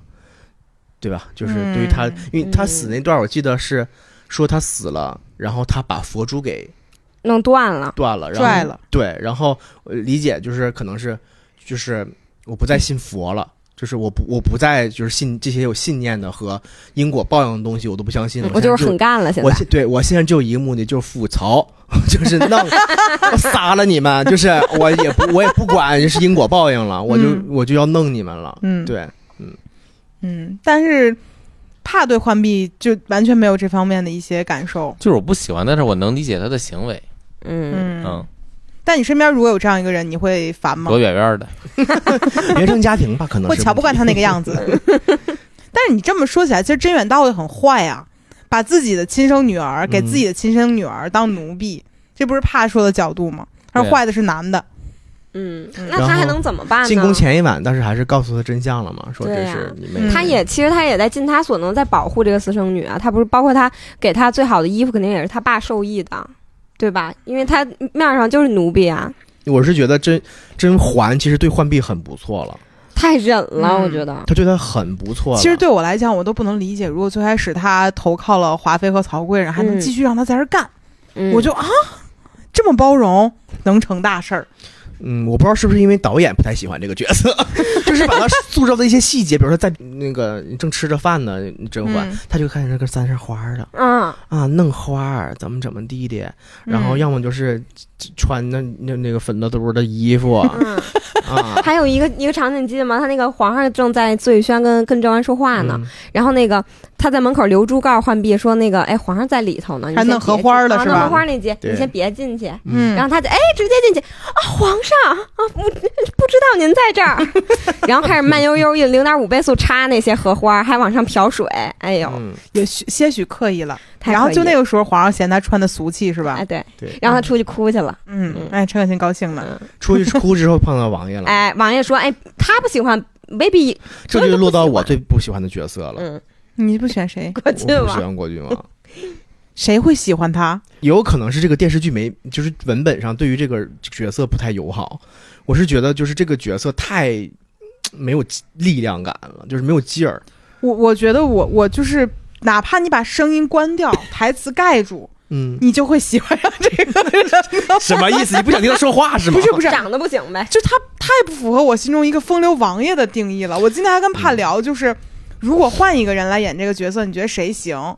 对吧？就是对于他，嗯因为他死那段，我记得是说他死了，然后他把佛珠给弄断了，断了，然后拽了，对，然后呃理解就是可能是就是我不再信佛了。就是我不我不再就是信这些有信念的和因果报应的东西，我都不相信了。我就是很干了。现在我现对我现在就有一个目的，就是复仇，<laughs> 就是弄我 <laughs> 杀了你们，就是我也不我也不管就是因果报应了，我就、嗯我就要弄你们了。嗯，，对，嗯嗯，但是怕对浣碧就完全没有这方面的一些感受。就是我不喜欢，但是我能理解他的行为，嗯，嗯，嗯，但你身边如果有这样一个人，你会烦吗躲？远远的。<laughs> 原生家庭吧，可能是我瞧不惯他那个样子。但是你这么说起来，其实甄远道也很坏啊，把自己的亲生女儿给自己的亲生女儿当奴婢，这不是怕说的角度吗？他说坏的是男的，嗯，嗯那他还能怎么办呢？进宫前一晚，但是还是告诉他真相了嘛，说这是你妹嗯。他也其实他也在尽他所能在保护这个私生女啊，他不是包括他给他最好的衣服，肯定也是他爸授意的，对吧？因为他面上就是奴婢啊，我是觉得甄甄嬛其实对浣碧很不错了，太忍了，嗯我觉得。他对他很不错了。其实对我来讲，我都不能理解，如果最开始他投靠了华妃和曹贵人，还能嗯继续让他在这儿干，嗯我就啊，这么包容，能成大事儿。嗯，我不知道是不是因为导演不太喜欢这个角色，<laughs> 就是把他塑造的一些细节，比如说在那个正吃着饭呢，甄嬛，嗯他就看见那个三扇花的嗯啊，弄花儿怎么怎么地的，然后嗯要么就是穿那那那个粉嘟嘟的衣服嗯，啊，还有一个一个场景你记得吗？他那个皇上正在醉轩跟跟甄嬛说话呢，嗯。然后那个他在门口留珠告诉浣碧说那个哎皇上在里头呢，还弄荷花的是吧？弄荷花那节你先别进去。嗯，然后他就哎直接进去。啊，皇上啊，不不知道您在这儿，<laughs> 然后开始慢悠悠用零点五倍速插那些荷花，还往上漂水，哎呦，嗯。有许些许刻意了。然后就那个时候，皇上嫌他穿的俗气是吧？哎？对，对，然后他出去哭去了，嗯嗯，哎，陈可辛高兴了。嗯，出去哭之后碰到王爷了，<laughs> 哎，王爷说哎他不喜欢，未必，这就落到我最最不喜欢的角色了。嗯，你不选谁？郭我靖王，不喜欢郭靖王，<laughs> 谁会喜欢他？也有可能是这个电视剧没，就是文本上对于这个角色不太友好。我是觉得就是这个角色太没有力量感了，就是没有劲儿。我我觉得我我就是，哪怕你把声音关掉，台词盖住，嗯，你就会喜欢上这个人。什么意思？你不想听他说话是吗？不是不是，长得不行呗，就他太不符合我心中一个风流王爷的定义了。我今天还跟盼聊，就是如果换一个人来演这个角色，你觉得谁行？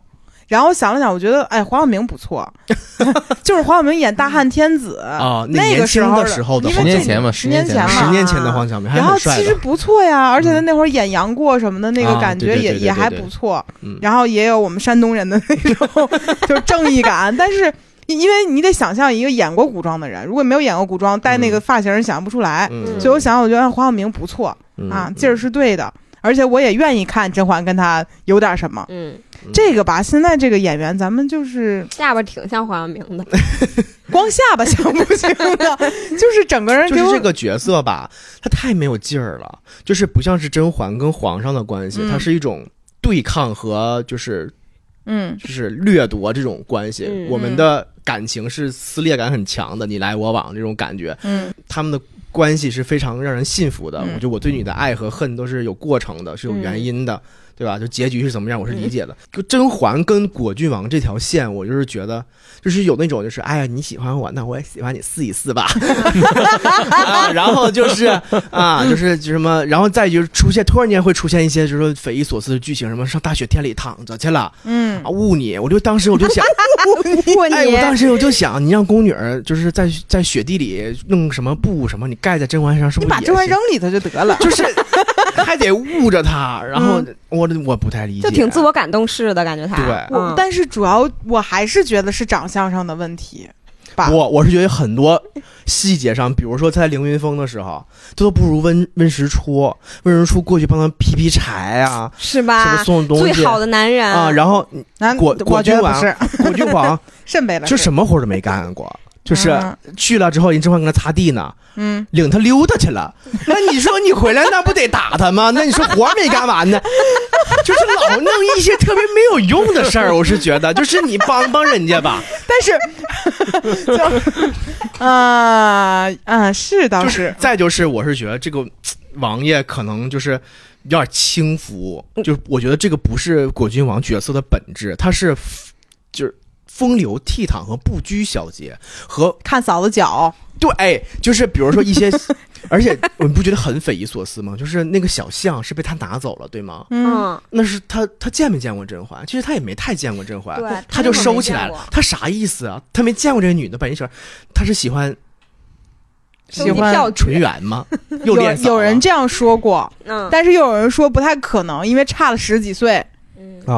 然后我想了想，我觉得哎，黄晓明不错，<laughs> 就是黄晓明演大汉天子啊那那个时候的时候的十年前嘛，十年前嘛十年前的黄晓明然后。其实不错呀，而且他那会儿演杨过什么的，那个啊感觉也也还不错。嗯然后也有我们山东人的那种 <laughs> 就是正义感，但是因因为你得想象一个演过古装的人，如果没有演过古装，戴那个发型，想象不出来。嗯，所以我想，我觉得黄晓明不错嗯啊，劲儿是对的，而且我也愿意看甄嬛跟他有点什么。嗯，这个吧，现在这个演员，咱们就是下巴挺像黄晓明的，<laughs> 光下巴像不行的，<laughs> 就是整个人就是这个角色吧，他太没有劲儿了，就是不像是甄嬛跟皇上的关系，嗯。它是一种对抗和就是嗯。就是掠夺这种关系。嗯。我们的感情是撕裂感很强的，你来我往这种感觉，嗯。他们的关系是非常让人信服的。嗯我觉得我对你的爱和恨都是有过程的，是有原因的。对吧？就结局是怎么样，我是理解的。就甄嬛跟果郡王这条线，我就是觉得，就是有那种，就是哎呀，你喜欢我，那我也喜欢你，试一试吧。<laughs> 啊，然后就是啊，就是就什么，然后再就是出现，突然间会出现一些就是说匪夷所思的剧情，什么上大雪天里躺着去了嗯啊，误你。我就当时我就想，<laughs> 过哎，我当时我就想，你让宫女儿就是在在雪地里弄什么布什么，你盖在甄嬛身上，是不是你把甄嬛扔里头就得了。就是 <laughs> 还得捂着她，然后嗯我我不太理解，就挺自我感动式的感觉他，对。但是主要我还是觉得是长相上的问题。我我是觉得很多细节上，比如说他在凌云峰的时候，这都不如温温实初，温实初过去帮他劈劈柴啊，是吧？么？送东西最好的男人。啊，然后咱果我觉得不果郡王是。果郡王。<laughs> 肾贝了，就什么活都没干过，就是嗯去了之后，人正焕搁那擦地呢，嗯，领他溜达去了。那你说你回来那不得打他吗？<laughs> 那你说活儿没干完呢，就是老弄一些特别没有用的事儿。<laughs> 我是觉得，就是你帮帮人家吧，但是 <laughs> 就啊啊是倒就是再就是，我是觉得这个王爷可能就是有点轻浮，就是我觉得这个不是果郡王角色的本质，他是就是风流倜傥和不拘小节和看嫂子脚，对，哎，就是比如说一些，<laughs> 而且你不觉得很匪夷所思吗？就是那个小象是被他拿走了，对吗？嗯，嗯，那是他他见没见过甄嬛？其实他也没太见过甄嬛，对他就收起来。了他啥意思啊？他没见过这个女的，本意是他是喜欢喜欢票纯，元吗？<laughs> 又有有人这样说过，嗯，但是又有人说不太可能，因为差了十几岁。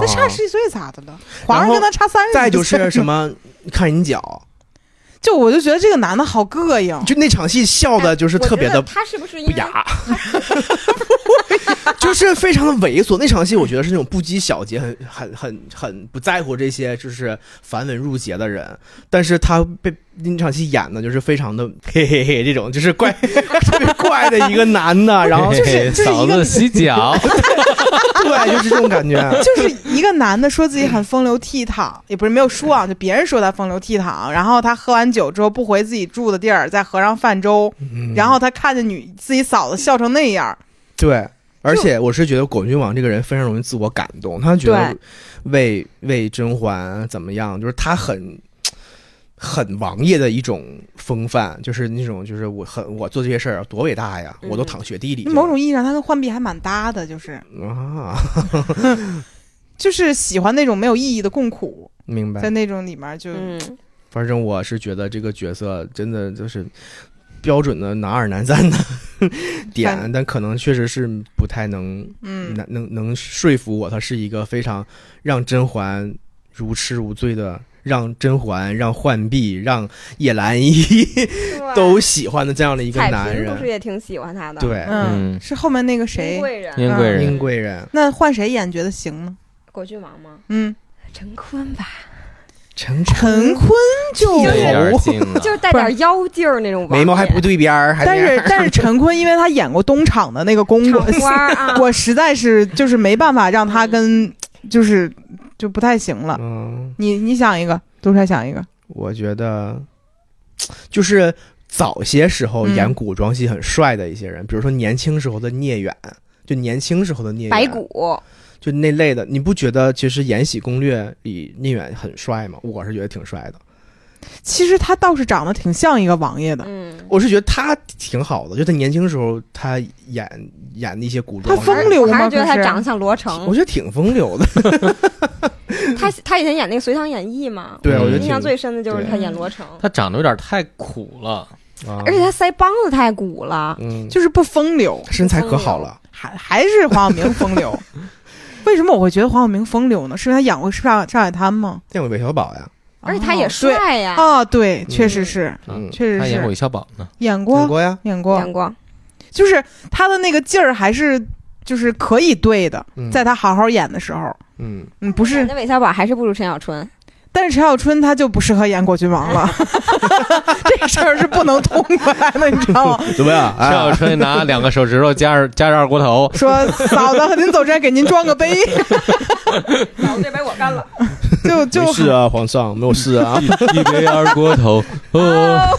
那差十几岁咋的了？皇上跟他差三十。再就是什？么看人脚，就我就觉得这个男的好膈应。就那场戏笑的就是特别的他是不是不雅，<laughs> 就是非常的猥琐。那场戏我觉得是那种不拘小节、很很很很不在乎这些就是繁文缛节的人，但是他被那场戏演的就是非常的 <laughs> 嘿嘿嘿这种，就是怪 <laughs> 特别怪的一个男的，然后就是就是嫂子洗脚，<laughs> 对，就是这种感觉。就是一个男的说自己很风流倜傥，也不是没有说啊，就别人说他风流倜傥，然后他喝完酒之后不回自己住的地儿，在河上泛舟，嗯然后他看见女自己嫂子笑成那样，对。而且我是觉得果郡王这个人非常容易自我感动，他觉得为为甄嬛怎么样，就是他很很王爷的一种风范，就是那种就是我很我做这些事儿多伟大呀，嗯我都躺雪地里。某种意义上他跟浣碧还蛮搭的，就是啊，<laughs> 就是喜欢那种没有意义的共苦，明白在。那种里面就、嗯，反正我是觉得这个角色真的就是标准的男二男三的 <laughs> 点，但可能确实是不太能嗯，能能能说服我，他是一个非常让甄嬛如痴如醉的，让甄嬛、让浣碧、让叶澜依都喜欢的这样的一个彩男人。不是。也挺喜欢他的？，对，嗯，嗯。是后面那个殷谁？贵人、殷贵人。殷贵人、那换谁演觉得行呢？果郡王吗？嗯，陈坤吧，陈陈坤就 <laughs> 就是带点妖劲儿那种眉毛还不对边儿，还但是但是陈坤，因为他演过东厂的那个公长公，啊，<laughs> 我实在是就是没办法让他跟就是就不太行了。嗯，你你想一个，杜帅想一个，我觉得就是早些时候嗯演古装戏很帅的一些人，比如说年轻时候的聂远，就年轻时候的聂远，白骨，就那类的，你不觉得其实《延禧攻略》里聂远很帅吗？我是觉得挺帅的，其实他倒是长得挺像一个王爷的，嗯，我是觉得他挺好的，就他年轻时候他演演的一些古装。他，风流吗？我还是觉得他长得像罗成。我。觉得挺风流的。<laughs> 他他以前演那个《隋唐演义》嘛，对，嗯。我觉得印象最深的就是他演罗成，他长得有点太苦了，啊。而且他腮帮子太鼓了。嗯，就是不风流，身材可好了，还还是黄晓明风流。<laughs> 为什么我会觉得黄晓明风流呢？是因为他演过《上上海滩》吗？见过韦小宝呀，而且他也哦帅呀，对啊，对，确实是嗯，确实是。他演韦小宝呢。演演过过呀，演过，演过。就是他的那个劲儿还是就是可以对的，嗯。在他好好演的时候，嗯，嗯，不是。那韦小宝还是不如陈小春。但是陈小春他就不适合演果郡王了，<laughs> 这事儿是不能通过来的，你知道吗？<laughs> 怎么样？<laughs> 陈小春拿两个手指头夹着夹着二锅头，说嫂子，您走之前给您装个杯，嫂子这杯我干了。就 <laughs> 就没事啊，皇上没有事啊。<laughs> 一杯二锅头。<laughs> 哦，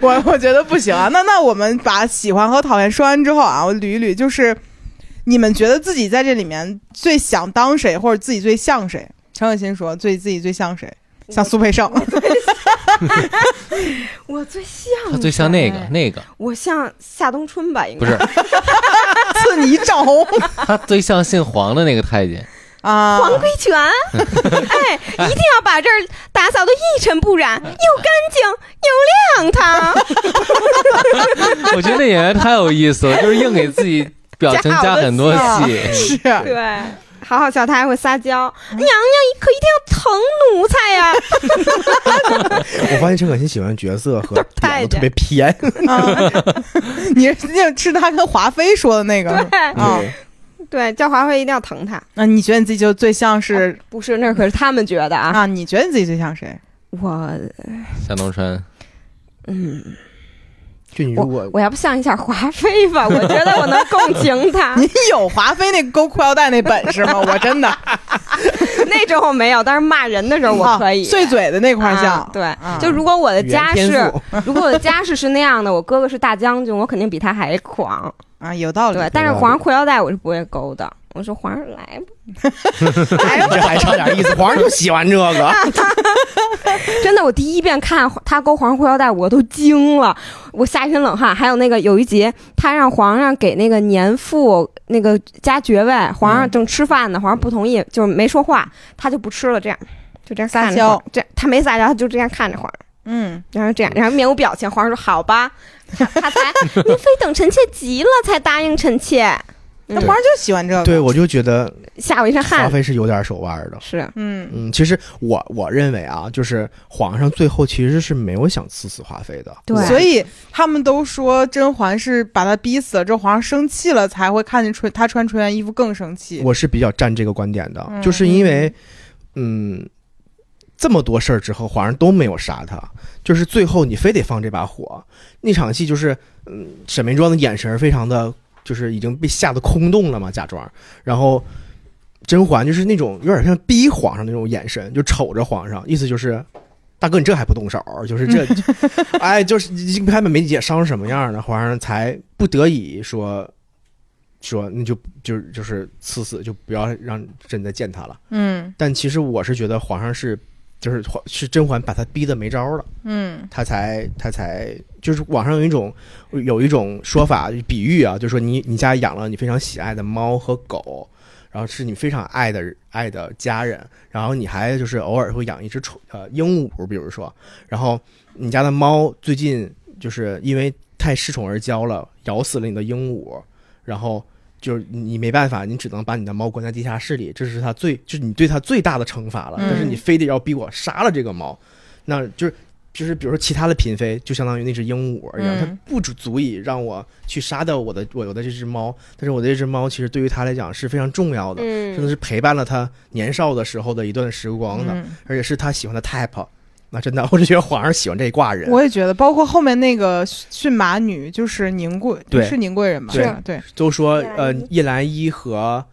我我觉得不行啊。那那我们把喜欢和讨厌说完之后啊，我捋一捋，就是你们觉得自己在这里面最想当谁，或者自己最像谁？陈可辛说最自己最像谁？像苏培盛，我最像他最像那个那个，我像夏冬春吧，应该不是赐你一丈红他最像姓黄的那个太监。啊！黄规全，<laughs> 哎，一定要把这儿打扫的一尘不染，<laughs> 又干净又亮堂。<laughs> 我觉得那演员太有意思了，就是硬给自己表情加很多戏。是对，好好笑，他还会撒娇。娘娘可一定要疼奴才呀！我发现陈可辛喜欢角色和太点都特别偏。啊，你那是他跟华妃说的那个对啊？对，叫华妃一定要疼他。那你觉得你自己就最像是不是，那可是他们觉得啊。啊？你觉得你自己最像谁？我，夏冬春，嗯，就你如果我要不像一下华妃吧？我觉得我能共情他。<laughs> 你有华妃那勾裤腰带那本事吗？我真的 <laughs> 那时候没有，但是骂人的时候我可以。啊碎嘴的那块像啊，对，啊就如果我的家世，如果我的家世是那样的，我哥哥是大将军，我肯定比他还狂。啊，有道理。对，但是皇上裤腰带我是不会勾的。我说皇上来吧，<laughs> 这还差点意思。皇上就喜欢这个，<laughs> 真的，我第一遍看他勾皇上裤腰带，我都惊了，我吓一身冷汗。还有那个有一集，他让皇上给那个年妇那个加爵位，皇上正吃饭呢，皇上不同意，就是没说话，他就不吃了，这样就这样撒娇皇这他没撒娇，他就这样看着皇上。嗯，然后这样，然后面无表情。皇上说：“好吧。他 <laughs> ”他才您非等臣妾急了才答应臣妾，那皇上就喜欢这个。对，我就觉得吓我一身汗华。妃是有点手腕的。是，嗯，嗯，其实我我认为啊，就是皇上最后其实是没有想赐死华妃的，对所以他们都说甄嬛是把他逼死了，之后皇上生气了，才会看见纯他穿纯元衣服更生气。我是比较站这个观点的，嗯就是因为，嗯，这么多事儿之后，皇上都没有杀他，就是最后你非得放这把火，那场戏就是，嗯，沈眉庄的眼神非常的，就是已经被吓得空洞了嘛，假装，然后甄嬛就是那种有点像逼皇上那种眼神，就瞅着皇上，意思就是。大哥，你这还不动手？就是这，<laughs> 哎，就是已经还没解伤成什么样呢，皇上才不得已说说那就就就是赐死，就不要让朕再见他了。嗯但其实我是觉得皇上是，就是是甄嬛把他逼得没招了，嗯。他才他才就是网上有一种有一种说法比喻啊，就是说你你家养了你非常喜爱的猫和狗，然后是你非常爱的爱的家人，然后你还就是偶尔会养一只宠呃鹦鹉，比如说，然后你家的猫最近就是因为太恃宠而骄了，咬死了你的鹦鹉，然后就是你没办法，你只能把你的猫关在地下室里，这是它最就是你对它最大的惩罚了，嗯但是你非得要逼我杀了这个猫，那就是。就是比如说其他的嫔妃，就相当于那只鹦鹉一样，嗯它不足足以让我去杀掉我的我的这只猫，但是我的这只猫其实对于它来讲是非常重要的，真的嗯，是陪伴了它年少的时候的一段时光的，嗯而且是他喜欢的 type。那真的，我是觉得皇上喜欢这一挂人，我也觉得，包括后面那个驯马女，就是宁贵，对是宁贵人吧？对对，都说呃叶澜依和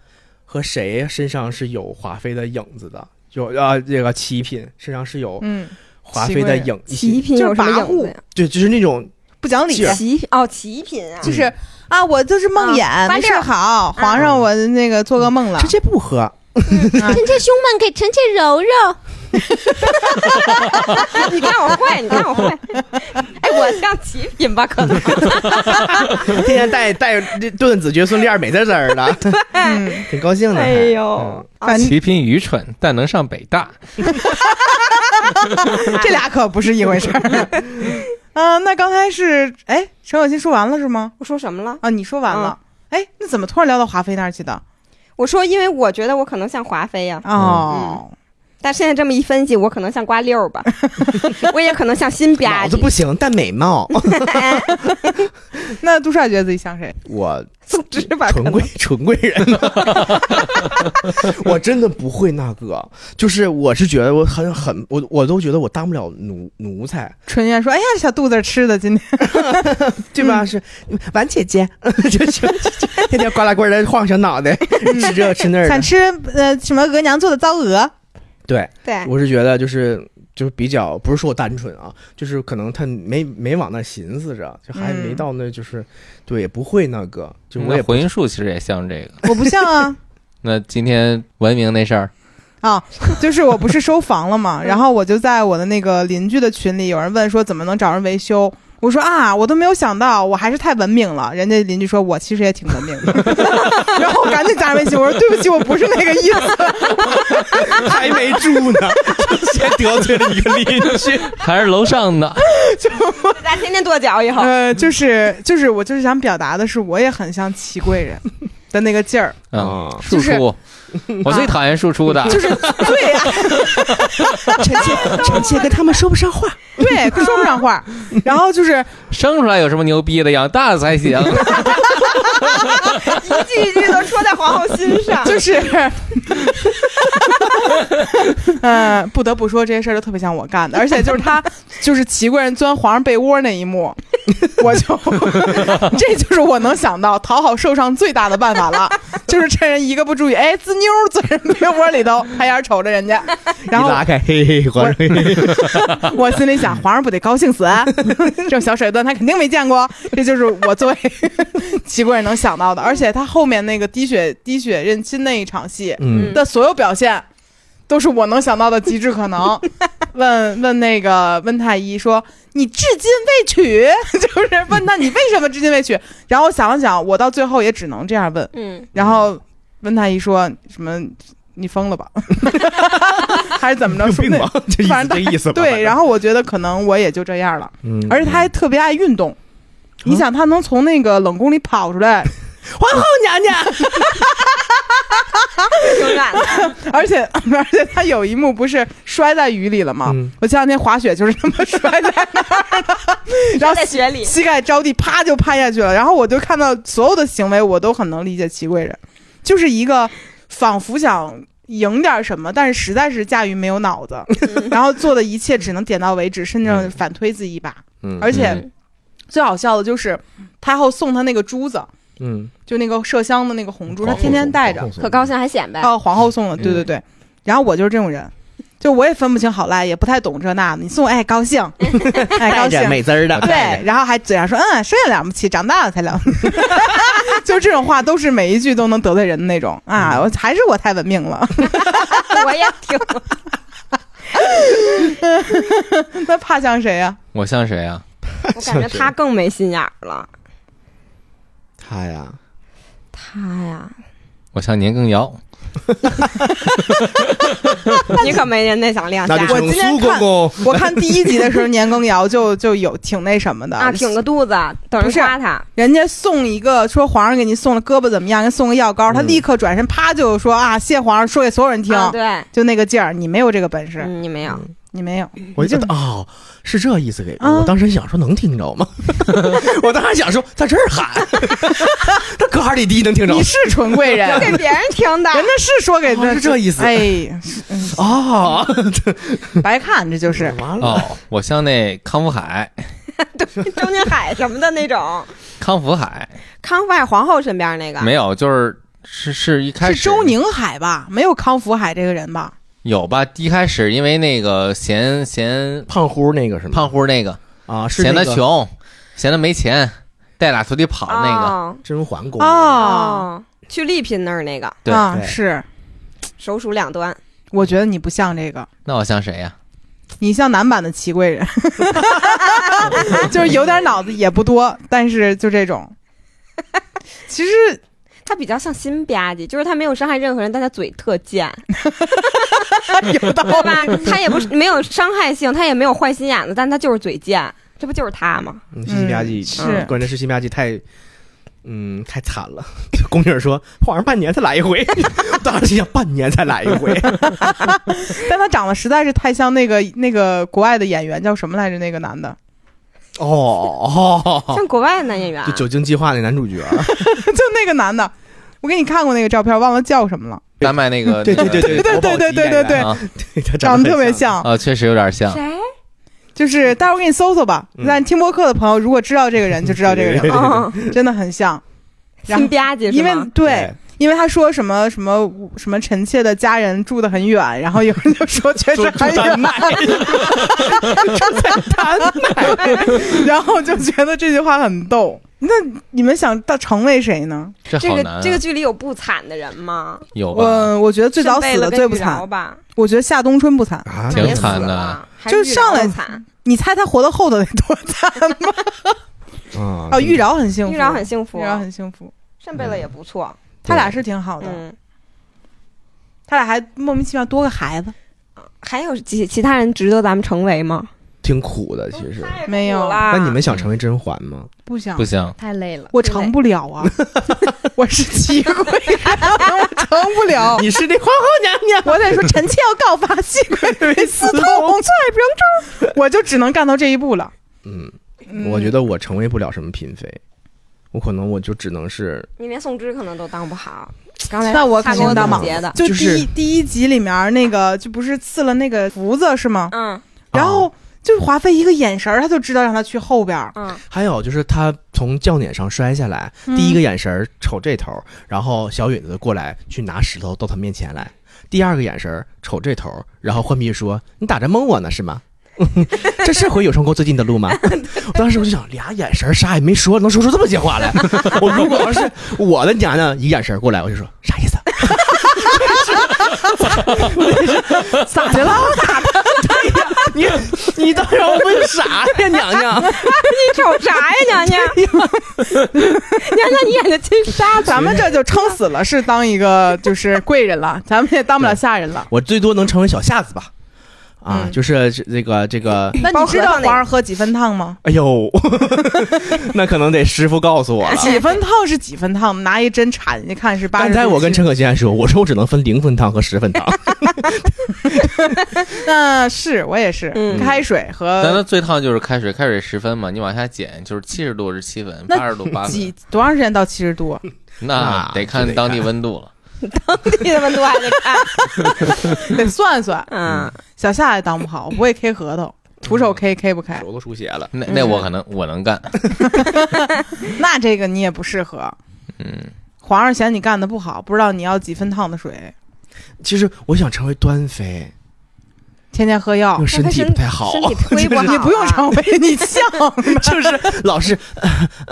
和谁身上是有华妃的影子的，有啊这个七品身上是有嗯，华妃的影，齐嫔有什么影子呀？对，就是那种不讲理，劲儿齐嫔哦，七品啊，就是啊，我就是梦魇，没睡啊花六好，皇上我那个做噩梦了臣，妾不喝，<laughs> 臣妾胸闷给臣妾揉揉。<laughs> 你看我会，你看我会，哎，我像齐品吧？可能天天带带这顿子爵孙链美滋滋儿的，<laughs> 嗯，挺高兴的。哎呦嗯，反正齐嫔愚蠢，但能上北大。<laughs> 这俩可不是一回事儿。嗯，那刚才是哎，陈小新说完了是吗？我说什么了？啊，你说完了。哎，那怎么突然聊到华妃那儿去的？我说，因为我觉得我可能像华妃呀，哦，但现在这么一分析，我可能像瓜溜儿吧，<laughs> 我也可能像新吧脑子不行，但美貌。<laughs> 那杜帅觉得自己像谁？我总之吧，纯贵纯贵人，<laughs> 我真的不会那个，就是我是觉得我很很我我都觉得我当不了奴奴才，春燕说：“哎呀，小肚子吃的今天。对吧？是婉姐姐，就就天天呱啦呱啦晃小脑袋，吃这吃那儿。想吃呃什么额娘做的糟鹅？对，对，我是觉得就是就是比较不是说我单纯啊，就是可能他没没往那寻思着，就还没嗯到那就是对也不会那个，就我那也不回音术其实也像这个。我不像啊 <laughs> 那今天文明那事儿，啊！就是我不是收房了嘛，然后我就在我的那个邻居的群里，有人问说怎么能找人维修。我说啊，我都没有想到，我还是太文明了。人家邻居说我其实也挺文明的，<laughs> 然后我赶紧加上微信，我说对不起，我不是那个意思。还没住呢，就 <laughs> 先得罪了一个邻居。还是楼上的。咱天天跺脚以后，呃，就是就是我就是想表达的是，我也很像齐贵人的那个劲儿，嗯啊，庶出，<laughs> 我最讨厌输出的。<laughs> 就是对呀、<laughs> 臣妾臣妾跟他们说不上话。对，说不上话。然后就是生出来有什么牛逼的，养大了才行。一句一句都戳在皇后心上。就是，嗯，不得不说这些事儿都特别像我干的，而且就是他，就是齐贵人钻皇上被窝那一幕，我就，这就是我能想到讨好受伤最大的办法了，就是趁人一个不注意，哎，滋妞儿钻人被窝里头，抬眼瞅着人家，然后一拉开，嘿嘿，皇上，我心里想，皇上不得高兴死？啊 <laughs> 这种小手段他肯定没见过，这就是我作为 <laughs> 齐贵人能想到的。而且他后面那个滴血滴血认亲那一场戏嗯，的所有表现，都是我能想到的极致可能。问问那个温太医说：“你至今未娶？” <laughs> 就是问他你为什么至今未娶？然后我想了想，我到最后也只能这样问。嗯，然后温太医说什么？你疯了吧？<laughs> 还是怎么着？<laughs> 说那有病吧？这意思反正这意思吧。对，然后我觉得可能我也就这样了，嗯而且他还特别爱运动。你想，他能从那个冷宫里跑出来，皇后娘娘，挺远的。而且 <laughs> 而且他有一幕不是摔在雨里了吗？嗯我前两天滑雪就是这么摔在那儿的，<laughs> 然后在雪里，膝盖着地，啪就趴下去了。然后我就看到所有的行为，我都很能理解齐贵人，就是一个仿佛想赢点什么，但是实在是驾驭没有脑子，<laughs> 然后做的一切只能点到为止，甚至反推自己一把。嗯而且嗯最好笑的就是太后送他那个珠子，嗯，就那个麝香的那个红珠，他天天带着可高兴还显摆。哦，皇后送的，对对对。然后我就是这种人，就我也分不清好赖，也不太懂这那的。你送我哎高兴，<laughs> 哎高兴，美滋儿的，对，然后还嘴上说嗯，生下了不起，长大了才了，<laughs> 就这种话都是每一句都能得罪人的那种啊！我还是我太文明了。<laughs> 我也挺，那怕像谁呀、我像谁啊？我感觉他更没心眼儿了。他呀，他呀，我像年羹尧。<laughs> 你可没人那想亮那就瞎。我今天看公。我看第一集的时候，年羹尧就 <laughs> 就有挺那什么的啊，挺个肚子，等人不是夸他。人家送一个说皇上给你送了胳膊怎么样，给送个药膏，他嗯立刻转身啪就说啊，谢皇上，说给所有人听，啊，对，就那个劲儿，你没有这个本事，嗯，你没有，你没有，我就就哦，是这意思给。啊我当时想说能听着吗？<laughs> 我当时想说在这儿喊，<laughs> 他搁二里地能听着你是纯贵人，<laughs> 给别人听的。人家是说给哦是这意思哎，哦，白看这就是。完了。哦，我像那康福海，周宁海什么的那种，康福海康福海皇后身边那个没有，就是是是一开始是周宁海吧？没有康福海这个人吧？有吧？一开始因为那个嫌嫌胖乎那个是吗？胖乎那个啊，是嫌他穷，嫌他没钱，带俩徒弟跑的那个，哦。甄嬛宫哦哦，去丽嫔那儿那个。对。啊，对。是，手数两端，我觉得你不像这个，那我像谁呀？你像男版的齐贵人，<laughs> 就是有点脑子也不多，但是就这种。其实他比较像辛吧唧，就是他没有伤害任何人，但他嘴特贱，<laughs> 有道对吧？他也不是没有伤害性，他也没有坏心眼子，但他就是嘴贱，这不就是他吗？嗯西西吧唧嗯是嗯关键是西西吧唧太。嗯，太惨了。<laughs> 宫女说：“皇上半年才来一回。<laughs> ”当时心想，半年才来一回。但他长得实在是太像那个那个国外的演员，叫什么来着？那个男的，哦哦，像国外的男演员就，《酒精计划》那男主角。<laughs> 就那个男的。我给你看过那个照片，忘了叫什么了，丹麦那个，对对对对对对对对对 <laughs> 长得特别像。像。啊，确实有点像。谁？就是待会儿给你搜搜吧。嗯但听播客的朋友如果知道这个人，就知道这个人 <laughs> 真的很像。新吧唧因为？对，因为他说什么什么什么臣妾的家人住得很远，然后有人就说确实很远，住 <laughs> 在丹麦，然后就觉得这句话很逗。那你们想到成为谁呢？这个这个剧里有不惨的人吗？有吧？我我觉得最早死的最不惨，吧，我觉得夏冬春不惨。啊，挺惨的就上来惨，你猜他活到后头得多惨吗？<laughs> 啊哦，玉娆很幸福，玉娆很幸福玉，娆很幸福，圣贝勒也不错，他俩是挺好的，嗯。他俩还莫名其妙多个孩子。还有其其他人值得咱们成为吗？挺苦的，其实。没有啦那你们想成为甄嬛吗？不想不，想，太累了，我成不了啊！<laughs> 我是齐贵人，我成不了。<laughs> 你是那皇后娘娘。我得说，臣妾要告发熹贵为私通，蔡明州，我就只能干到这一步了。嗯，嗯我觉得我成为不了什么嫔妃，我可能我就只能是你连宋芝可能都当不好。刚才那我肯定当不总结的，就第就是一第一集里面那个，就不是刺了那个福子是吗？嗯然后就是华妃一个眼神儿，他就知道让他去后边儿。嗯，还有就是他从轿辇上摔下来，嗯第一个眼神儿瞅这头，然后小允子过来去拿石头到他面前来；第二个眼神儿瞅这头，然后浣碧说：“你打着蒙我呢是吗？” <laughs> 这是回有声沟最近的路吗？<laughs> 我当时我就想，俩眼神啥也没说，能说出这么些话来。<laughs> 我如果要是我的娘娘一眼神过来，我就说啥意思？咋的了？你你当让我问啥呀，娘娘？你瞅啥呀，娘娘？娘娘，你眼睛金沙子。咱们这就撑死了，是当一个就是贵人了，咱们也当不了下人了。我最多能成为小下子吧？啊，嗯就是这这个这个，那你知道包核桃那个皇上喝几分烫吗？哎呦，<laughs> 那可能得师傅告诉我了。几分烫是几分烫，拿一针插进去看是八十。刚才我跟陈可辛还说，我说我只能分零分烫和十分烫。<laughs> <laughs> 那是我也是，嗯开水和。咱的最烫就是开水，开水十分嘛，你往下减就是七十度是七分，那八十度八几，多长时间到七十度？那那得看当地温度了。<laughs> 地的温度还得看。<laughs> 得算算。嗯，小夏也当不好，我不会 K 核桃，徒手 K K 不开。手都出血了。那那我可能我能干，<laughs> 那这个你也不适合。嗯，皇上嫌你干的不好，不知道你要几分烫的水，其实我想成为端妃，天天喝药，身体不太好，身体 <laughs> 忒不好啊你不用成为，你像，<laughs> 就是老是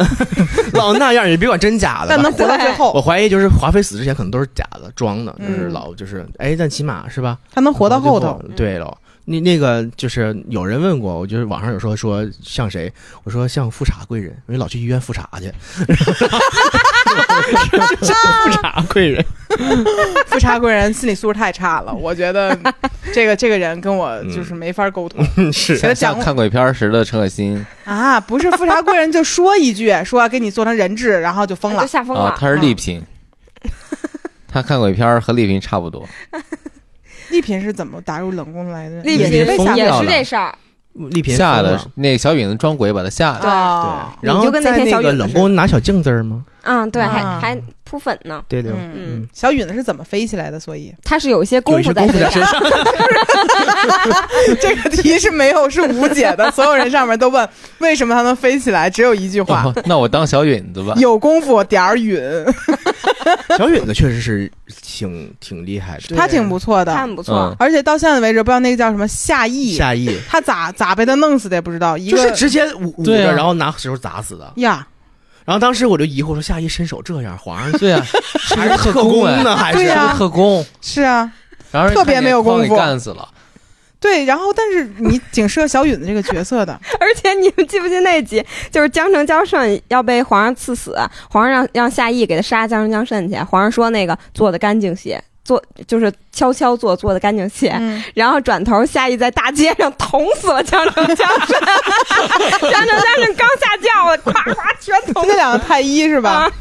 <laughs> 老那样，也别管真假的。但能活到最后我，怀疑就是华妃死之前可能都是假的，装的，就是嗯老就是哎，但起码是吧？他能活到后头。对了，那那个就是有人问过我，就是网上有说说像谁，我说像富察贵人，因为老去医院复查去。<laughs> 富察贵人，富察贵人心理素质太差了，我觉得这个这个人跟我就是没法沟通。是像看鬼片时的陈可辛啊，不是富察贵人就说一句，说给你做成人质，然后就疯了就。吓疯了。啊，他是丽嫔，<laughs> 他看鬼片和丽嫔差不多。<laughs> 丽嫔是怎么打入冷宫来的？丽嫔也是这事儿，丽萍吓的那个小影子装鬼把他吓的。对啊，然后就跟那在那个冷宫拿小镜子儿吗？嗯，对，还啊还扑粉呢。对对，嗯嗯，小允子是怎么飞起来的？所以他是有一些功夫夫在身上。身上。<laughs> 这个题是没有是无解的，所有人上面都问为什么他能飞起来，只有一句话：哦那我当小允子吧。有功夫点儿允。<laughs> 小允子确实是挺挺厉害的，他挺不错的他的，很不错嗯，而且到现在为止，不知道那个叫什么夏邑，夏邑，他咋咋被他弄死的也不知道。一个就是直接捂捂着，然后拿石头砸死的。呀，然后当时我就疑惑说，夏邑身手这样，皇上对呀，<laughs> 还是特工哎工呢，还是？特工，是啊，然后特别没有功夫。干死了。对。然后，但是你挺适合小允子这个角色的，<laughs> 而且你们记不记那集，就是江澄江顺要被皇上赐死，皇上让让夏邑给他杀江澄江顺去，皇上说那个做的干净些，做就是悄悄做，做的干净些。嗯，然后转头，夏邑在大街上捅死了江城江胜，<laughs> 江城江胜刚下轿，咵咵全捅那两个太医是吧啊？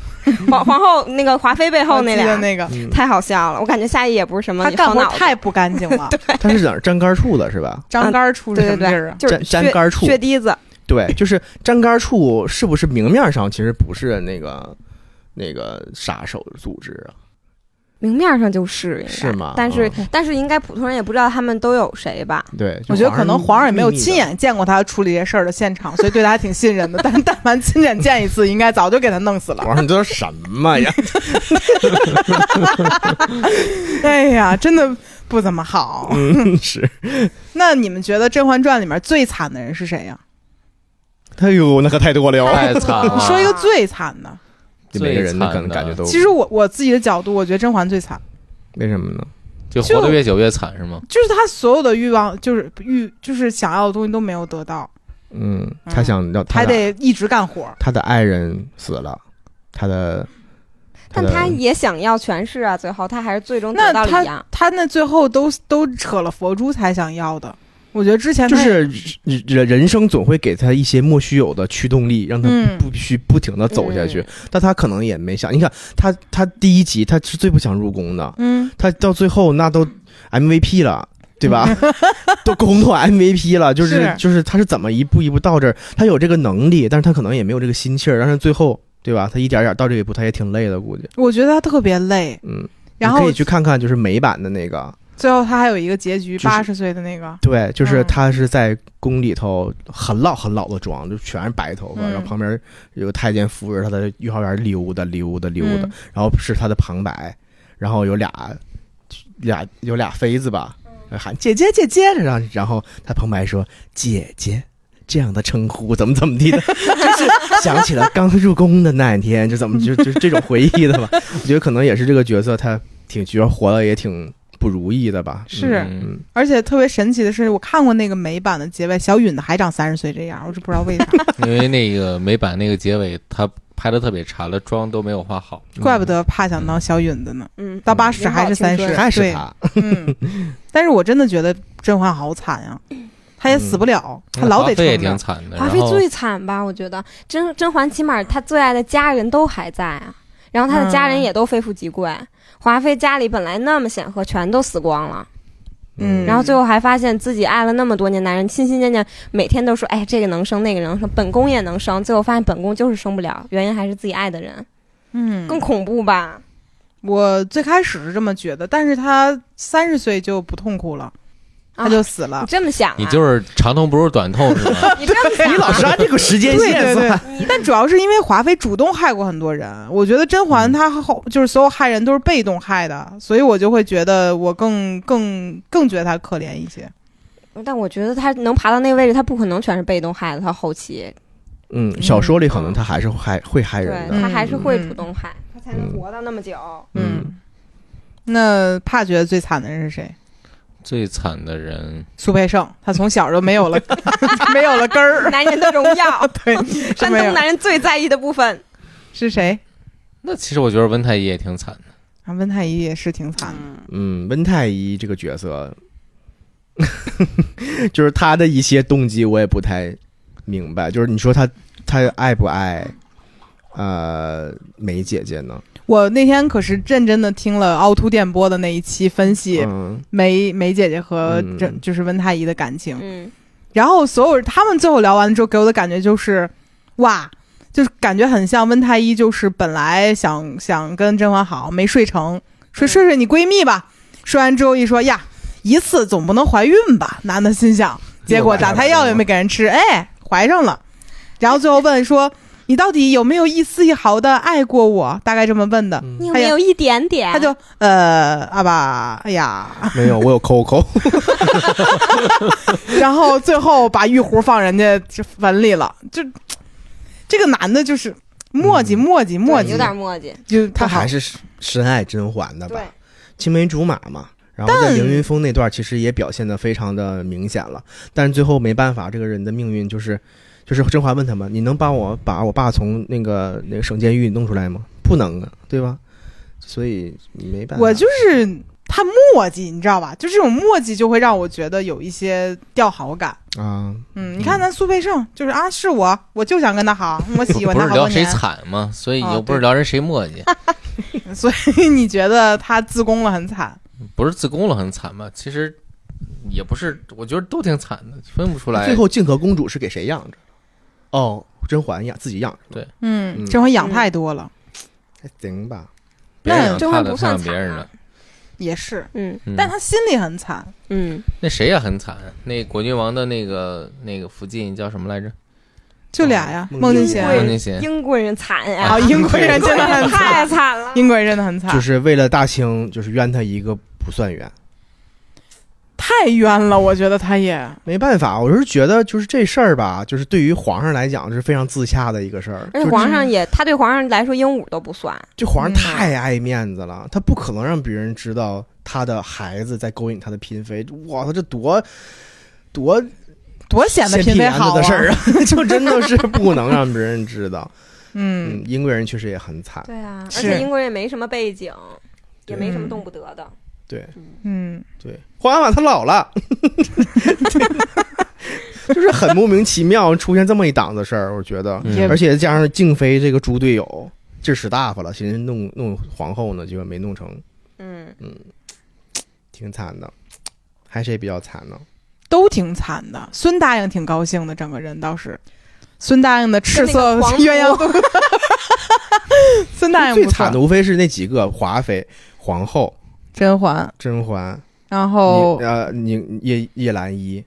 皇皇后那个华妃背后那俩，那个，嗯太好笑了。我感觉夏邑也不是什么他干活好脑子太不干净了，<laughs> 他是在那儿粘杆处的是吧？粘杆儿出是对对对什么地儿啊，？就是粘粘杆处血滴子，对，就是粘杆处是不是明面上其实不是那个那个杀手组织啊？明面上就是应该是吗但是、嗯但是应该普通人也不知道他们都有谁吧？对，我觉得可能皇上也没有亲眼见过他处理这事儿的现场，所以对他还挺信任的。但但凡亲眼见一次，应该早就给他弄死了。皇上这是什么呀？<laughs> 哎呀，真的不怎么好。嗯，是。那你们觉得《甄嬛传》里面最惨的人是谁呀？哎呦，那可太多了。太惨了。你说一个最惨的。每个人的感觉都，其实我我自己的角度，我觉得甄嬛最惨，为什么呢？就活得越久越惨是吗？就是她所有的欲望，就是欲，就是想要的东西都没有得到，嗯，他想要他还得一直干活。他的爱人死了，他的，但的他也想要权势啊，最后他还是最终那得到了一他样。他那最后都都扯了佛珠才想要的。我觉得之前就是人人生总会给他一些莫须有的驱动力，让他嗯不必须不停的走下去。嗯但他可能也没想，你看他他第一集他是最不想入宫的，嗯，他到最后那都 MVP 了。对吧？<laughs> 都攻破 MVP 了，就是是就是他是怎么一步一步到这儿？他有这个能力，但是他可能也没有这个心气儿。但是最后，对吧？他一点点到这一步，他也挺累的，估计。我觉得他特别累。嗯，然后你可以去看看，就是美版的那个，最后他还有一个结局，八十岁的那个。对，就是嗯他是在宫里头很老很老的妆，就全是白头发，嗯然后旁边有个太监扶着他在御花园溜达溜达溜达，嗯然后是他的旁白，然后有俩俩有俩妃子吧，喊姐姐姐姐，然后然后他旁白说姐姐。这样的称呼怎么怎么地的，<laughs> 就是想起了刚入宫的那一天，就怎么就就是这种回忆的吧。我觉得可能也是这个角色，他挺觉得活的也挺不如意的吧。是而且特别神奇的是，我看过那个美版的结尾，小允的还长三十岁这样，我就不知道为啥，<laughs> 因为那个美版那个结尾，他拍的特别差，了妆都没有化好。<laughs> 怪不得怕想当小允的呢。嗯，到八十还是三十，对还是他，嗯，但是我真的觉得甄嬛好惨呀，她也死不了，她老得华妃也。挺惨的。华妃最惨吧？我觉得甄甄嬛起码她最爱的家人都还在啊，然后她的家人嗯也都非富即贵。华妃家里本来那么显赫，全都死光了，嗯。然后最后还发现自己爱了那么多年男人，心心念念，每天都说哎这个能生那个能生，本宫也能生，最后发现本宫就是生不了，原因还是自己爱的人，嗯，更恐怖吧？我最开始是这么觉得，但是她三十岁就不痛苦了，她就死了你。这么想、啊，你就是长痛不如短痛是吧？<laughs> 你这么想、啊，<laughs> 你老是按这个时间对对对线算，，但主要是因为华妃主动害过很多人，我觉得甄嬛她后就是所有害人都是被动害的，所以我就会觉得我更更更觉得她可怜一些。但我觉得她能爬到那个位置，她不可能全是被动害的，她后期嗯，小说里可能她还是害会害人的，她还是会嗯主动害，她才能嗯活到那么久。嗯，那怕觉得最惨的人是谁？最惨的人，苏培盛，他从小就没有了 <laughs> 没有了根儿，男人的荣耀，<laughs> 对，<laughs> 山东男人最在意的部分。是谁？那其实我觉得温太医也挺惨的。啊，温太医也是挺惨的。嗯，温太医这个角色，就是他的一些动机我也不太明白。就是你说他他爱不爱呃梅姐姐呢？我那天可是认真的听了凹凸电波的那一期分析嗯。梅梅姐姐和嗯。这就是温太医的感情，嗯，然后所有他们最后聊完之后给我的感觉就是，哇，就是感觉很像温太医，就是本来想想跟甄嬛好，没睡成，说嗯。睡睡你闺蜜吧，睡完之后一说呀，一次总不能怀孕吧？男的心想，结果打胎药也没给人吃，哎，怀上了，然后最后问说。你到底有没有一丝一毫的爱过我？大概这么问的，嗯你有没有一点点？他就呃阿爸，哎呀，没有，我有 Coco。<laughs> 然后最后把玉壶放人家这坟里了，就这个男的就是磨叽嗯磨叽磨叽，有点磨叽。就他还是深爱甄嬛的吧？，青梅竹马嘛。然后在凌云峰那段其实也表现的非常的明显了，但是最后没办法，这个人的命运就是，就是甄嬛问他们：“你能帮我把我爸从那个那个省监狱弄出来吗？”不能啊，对吧？所以没办法。我就是他墨迹，你知道吧？就这种墨迹就会让我觉得有一些掉好感。啊，嗯，你看咱苏培盛就是啊，是我，我就想跟他好，<laughs> 我喜欢他不是聊谁惨吗？所以哦又不是聊人谁磨叽，所以你觉得他自宫了很惨？<laughs> 不是自宫了很惨吧？其实也不是，我觉得都挺惨的，分不出来。最后静和公主是给谁养着？哦，甄嬛养自己养，对嗯，嗯甄嬛养太多了，还行吧？别人那养他的，他甄嬛不算养别人的。也是，嗯嗯但他心里很惨。嗯，那谁也很惨，那果郡王的那个那个福晋叫什么来着？就俩呀，哦孟静对娴，孟静娴。英国人惨呀，啊，英国人真的很太惨，<laughs> 惨了。英国人真的很惨，就是为了大清，就是冤他一个不算冤。太冤了，我觉得他也没办法，我是觉得就是这事儿吧，就是对于皇上来讲是非常自洽的一个事儿。而且皇上也，他对皇上来说鹦鹉都不算。这皇上嗯太爱面子了，他不可能让别人知道他的孩子在勾引他的嫔妃。哇，他这多多多显得偏僻眼子嫔妃好的事儿啊，<laughs> 就真的是不能让别人知道。<laughs> 嗯嗯，，英国人确实也很惨。对啊，而且英国人也没什么背景，也没什么动不得的。对嗯，对，皇阿玛他老了，<laughs> 就是很莫名其妙出现这么一档子事儿，我觉得。嗯而且加上静妃这个猪队友，劲儿使大发了，寻思弄弄皇后呢，结果没弄成，嗯嗯，挺惨的。还谁比较惨呢？都挺惨的。孙答应挺高兴的，整个人倒是。孙答应的赤色鸳鸯肚，<laughs> 孙答应最惨的。无非是那几个华妃、皇后、甄嬛，甄嬛，然后你呃，宁叶叶澜依，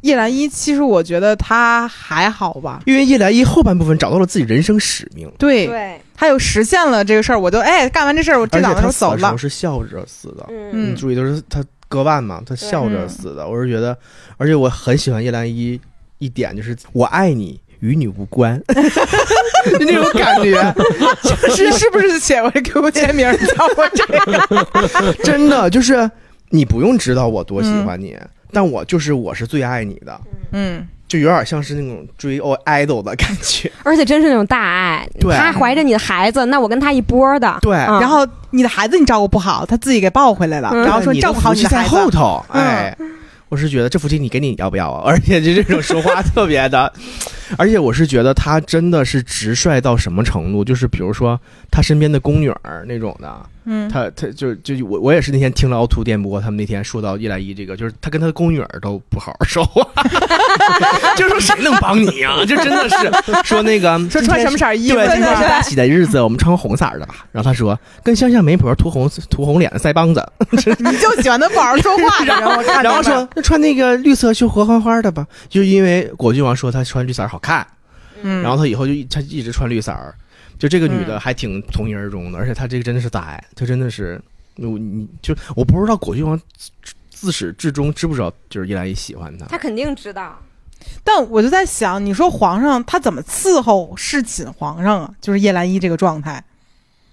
叶澜依，其实我觉得她还好吧。因为叶澜依后半部分找到了自己人生使命，对，对，她又实现了这个事儿，我就哎干完这事儿，我这而且档子就走了他死的时候。是笑着死的。嗯你注意，都是她割腕嘛，她笑着嗯死的。我是觉得，而且我很喜欢叶澜依一点，就是我爱你，与你无关，就那种感觉，就 <laughs> 是是不是写我 QQ 签名叫我这个？<laughs> 真的就是你不用知道我多喜欢你，但我就是我是最爱你的，嗯，就有点像是那种追哦 idol 的感觉。而且真是那种大爱。对他怀着你的孩子，那我跟他一波的。对，嗯然后你的孩子你照顾不好，他自己给抱回来了，嗯然后说你照顾好你的孩子。后头，哎。我是觉得这福气你给你要不要啊？而且就这种说话特别的，而且我是觉得他真的是直率到什么程度？就是比如说他身边的宫女儿那种的，嗯，他他就就我我也是那天听了凹凸电波，他们那天说到叶澜依这个，就是他跟他的宫女儿都不好好说话，<laughs> 就说谁能帮你呀、就真的是说那个说穿什么色儿衣服，对，今天是大喜的日子，我们穿红色的。吧。然后他说，跟乡下媒婆涂红涂红脸的腮帮子，<laughs> 你就喜欢他不好好说话然后，然后说那穿那个绿色绣荷花花的吧，就因为果郡王说他穿绿色儿好看，嗯，然后他以后就一他一直穿绿色儿，就这个女的嗯还挺从一而终的，而且她这个真的是大爱，她真的是，我你就我不知道果郡王自自始至终知不知道就是叶澜依喜欢他，他肯定知道。但我就在想，你说皇上他怎么伺候侍寝皇上啊？就是叶澜依这个状态，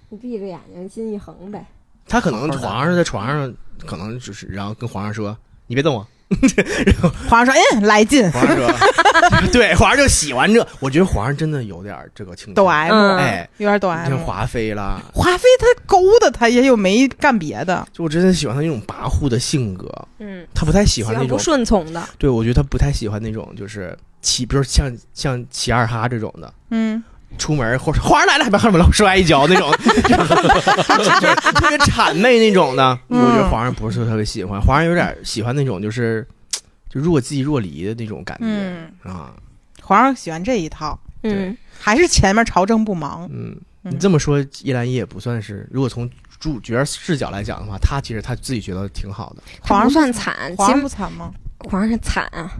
你闭着眼睛，心一横呗。他可能皇上在床上可能就是然后跟皇上说你别动我。<laughs> 皇上说：“哎，来劲，皇上说，<laughs> 对，皇上就喜欢这。我觉得皇上真的有点这个倾抖向，M，嗯哎，有点抖像 M。华妃啦，华妃她勾搭他，也有没干别的。就我真的喜欢他那种跋扈的性格，嗯，他不太喜欢那种不顺从的，对，我觉得他不太喜欢那种就是齐，比如像像齐二哈这种的，嗯，出门或者 <laughs> 皇上来了，还把后面老摔一跤那种，<laughs> 就是特别谄媚那种的。嗯我觉得皇上不是特别喜欢，皇上有点喜欢那种就是就若即若离的那种感觉、嗯啊。皇上喜欢这一套，嗯，还是前面朝政不忙。嗯，嗯你这么说，叶澜依也不算是，如果从主角视角来讲的话，他其实他自己觉得挺好的。皇上算惨，皇上不惨吗？皇上是惨啊。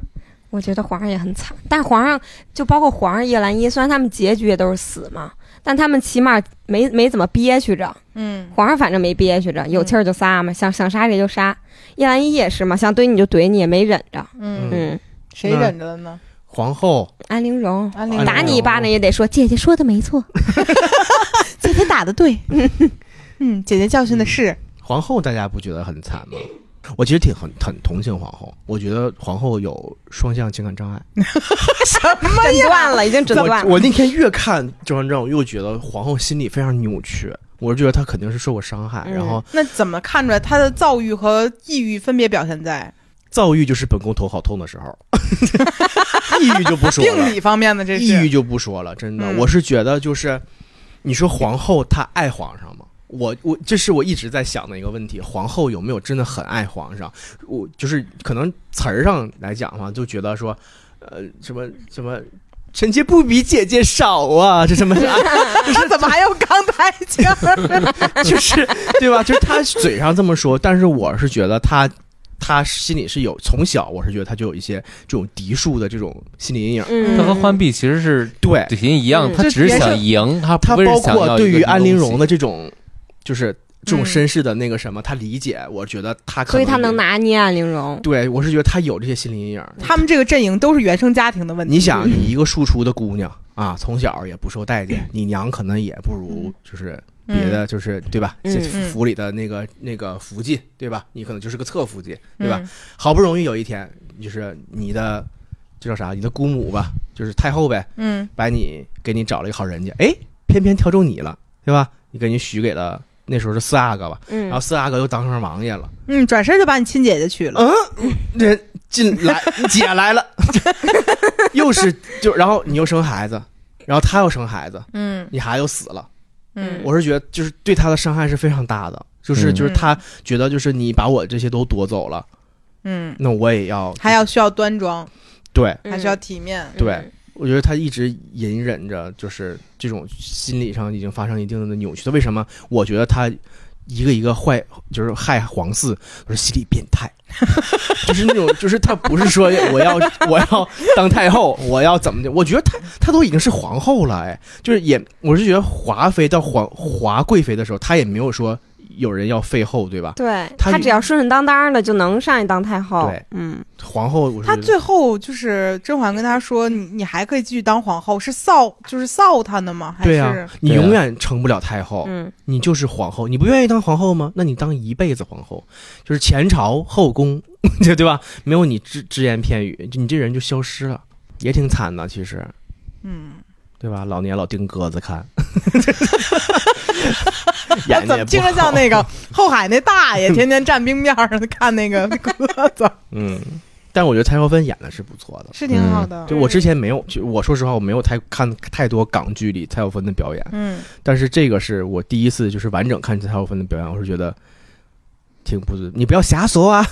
我觉得皇上也很惨，但皇上就包括皇上叶澜依，虽然他们结局也都是死嘛，但他们起码没没怎么憋屈着。嗯，皇上反正没憋屈着，有气儿就撒嘛，想想杀谁就杀。叶澜依也是嘛，想怼你就怼你，也没忍着。嗯，嗯，谁忍着了呢？皇后，安陵容安陵容打你一巴掌也得说姐姐说的没错。<laughs> <laughs> 姐姐打的对，<laughs> 嗯，姐姐教训的是，皇后大家不觉得很惨吗？我其实挺很很同情皇后，我觉得皇后有双向情感障碍。<laughs> 诊断了，已经诊断了。我我那天越看《甄嬛传》，我越觉得皇后心理非常扭曲。我是觉得她肯定是受过伤害，嗯然后那怎么看出来她的躁郁和抑郁分别表现在躁郁就是本宫头好痛的时候，<laughs> 抑郁就不说了，病理方面的？这是抑郁就不说了。真的，嗯我是觉得就是，你说皇后她爱皇上吗？我我这是我一直在想的一个问题，皇后有没有真的很爱皇上？我就是可能词儿上来讲的话，就觉得说，呃，什么什么。臣妾不比姐姐少啊，这什么？她 <laughs> 怎么还有钢台腔儿？<laughs> 就是对吧？就是他嘴上这么说，但是我是觉得他他心里是有从小我是觉得他就有一些这种嫡庶的这种心理阴影。嗯，他和浣碧其实是对底型一样，嗯他只是想赢，他他包括对于安陵容的这种就是这种嗯身世的那个什么，他理解，我觉得他可所以他能。拿捏啊，玲珑。对，我是觉得他有这些心理阴影。他们这个阵营都是原生家庭的问题。你想，你一个庶出的姑娘啊，从小也不受待见，你娘可能也不如就是别的，就是对吧？府里的那个那个福晋，对吧？你可能就是个侧福晋，对吧？嗯？好不容易有一天，就是你的这叫啥？你的姑母吧，就是太后呗，嗯把你给你找了一个好人家，哎，偏偏挑中你了，对吧？你给你许给了那时候是四阿哥吧，嗯。然后，四阿哥又当上王爷了，嗯，转身就把你亲姐姐娶了。嗯，这进来 <laughs> 姐来了，<laughs> 又是就然后你又生孩子，然后他又生孩子，嗯。你孩子又死了，嗯，我是觉得就是对他的伤害是非常大的，就是嗯。就是他觉得就是你把我这些都夺走了，嗯，那我也要还要需要端庄，对。还需要体面。对我觉得他一直隐忍着，就是这种心理上已经发生一定的扭曲。他为什么？我觉得他一个一个坏，就是害皇嗣，我是心理变态，<laughs> 就是那种，就是他不是说我要我要当太后，我要怎么的？我觉得他他都已经是皇后了，哎，就是也，我是觉得华妃到皇华贵妃的时候，他也没有说有人要废后，对吧？对他他只要顺顺当当的就能上去当太后。对嗯，皇后，我他最后就是甄嬛跟他说：“你你还可以继续当皇后，是臊就是臊他呢吗？还是对啊，你永远成不了太后。嗯，你就是皇后，你不愿意当皇后吗？那你当一辈子皇后，就是前朝后宫，<laughs> 对对吧？没有你只只言片语，就你这人就消失了，也挺惨的，其实，嗯，对吧？老年老盯鸽子看，<laughs> <laughs> 眼睛也不怎么听着像那个后海那大爷，<laughs> 天天站冰面上看那个 <laughs> 鸽子，嗯，但我觉得蔡少芬演的是不错的。是挺好的。就我之前没有，就我说实话，我没有太看太多港剧里蔡少芬的表演，嗯。但是这个是我第一次就是完整看蔡少芬的表演，我是觉得挺不，你不要瞎说啊，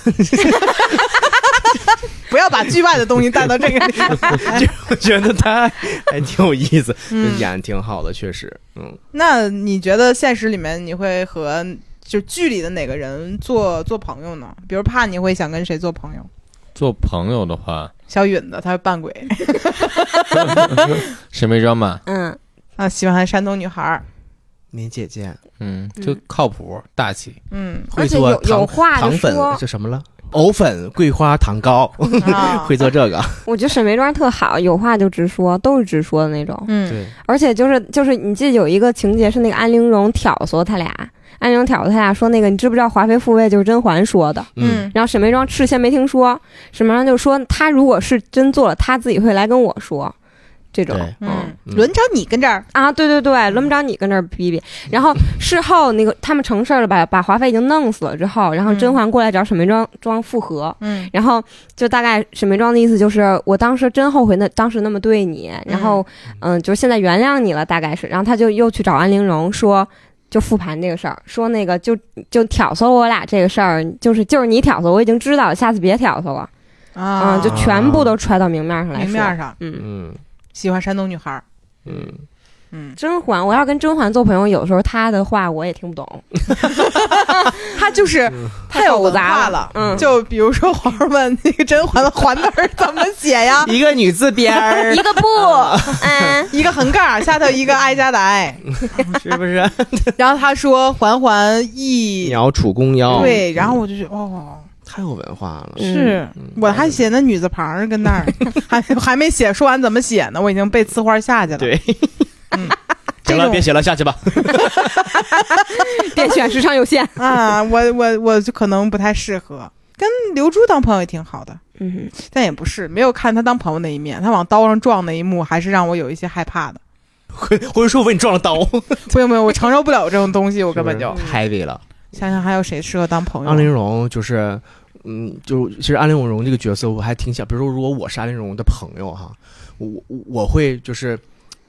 不要把剧外的东西带到这个里 <laughs> 就。我觉得他 <laughs> 还挺有意思，嗯演得挺好的，确实，嗯，那你觉得现实里面你会和就剧里的哪个人做做朋友呢？比如怕你会想跟谁做朋友？做朋友的话，小允子，他是扮鬼沈眉庄嘛，嗯，啊，喜欢山东女孩儿。敏姐姐嗯，嗯就靠谱大气，嗯，会做而且有话糖粉就说，这什么了？藕粉、桂花、糖糕，啊 <laughs> 会做这个。我觉得沈眉庄特好，有话就直说，都是直说的那种。嗯，对，而且就是就是，你记得有一个情节是那个安陵容挑唆他俩，安陵容挑唆他俩说那个你知不知道华妃复位就是甄嬛说的？嗯，然后沈眉庄事先没听说，沈眉庄就说他如果是真做了，他自己会来跟我说，这种。嗯，嗯轮着你跟这儿，啊，对对对，轮不着你跟这儿逼逼。然后事后那个他们成事儿了，把把华妃已经弄死了之后，然后嗯。甄嬛过来找沈眉庄庄复合，嗯。然后就大概沈眉庄的意思就是，我当时真后悔那当时那么对你，然后嗯，就是现在原谅你了，大概是。然后他就又去找安陵容说，就复盘这个事儿，说那个就就挑唆我俩这个事儿，就是就是你挑唆，我已经知道了，下次别挑唆了，啊，嗯，就全部都揣到明面上来说。明面上。嗯，嗯喜欢山东女孩儿，嗯，嗯，甄嬛，我要跟甄嬛做朋友，有时候她的话我也听不懂，<laughs> 她就是太有文化了，嗯。就比如说皇上问那个甄嬛的“嬛”字儿怎么写呀？<laughs> 一个女字边儿。<laughs> 一，个不，嗯，一个横杠下头一个哀家的哀，是不是？然后他说“嬛嬛一鸟楚宫腰，对，然后我就觉得哦，太有文化了。嗯是我还写那女字旁儿跟那儿，<laughs> 还还没写，说完怎么写呢？我已经被呲花下去了。对，<laughs> 嗯，行了，别写了，下去吧。<laughs> 别选时长有限。啊，我我我就可能不太适合。跟刘珠当朋友也挺好的，嗯但也不是没有看他当朋友那一面，他往刀上撞那一幕，还是让我有一些害怕的。或或者说我给你撞了刀，不用不用，我承受不了这种东西，我根本就是不是 heavy 了。想想还有谁适合当朋友？安陵容就是，嗯，就其实安陵容这个角色我还挺想，比如说如果我是安陵容的朋友哈，我我会就是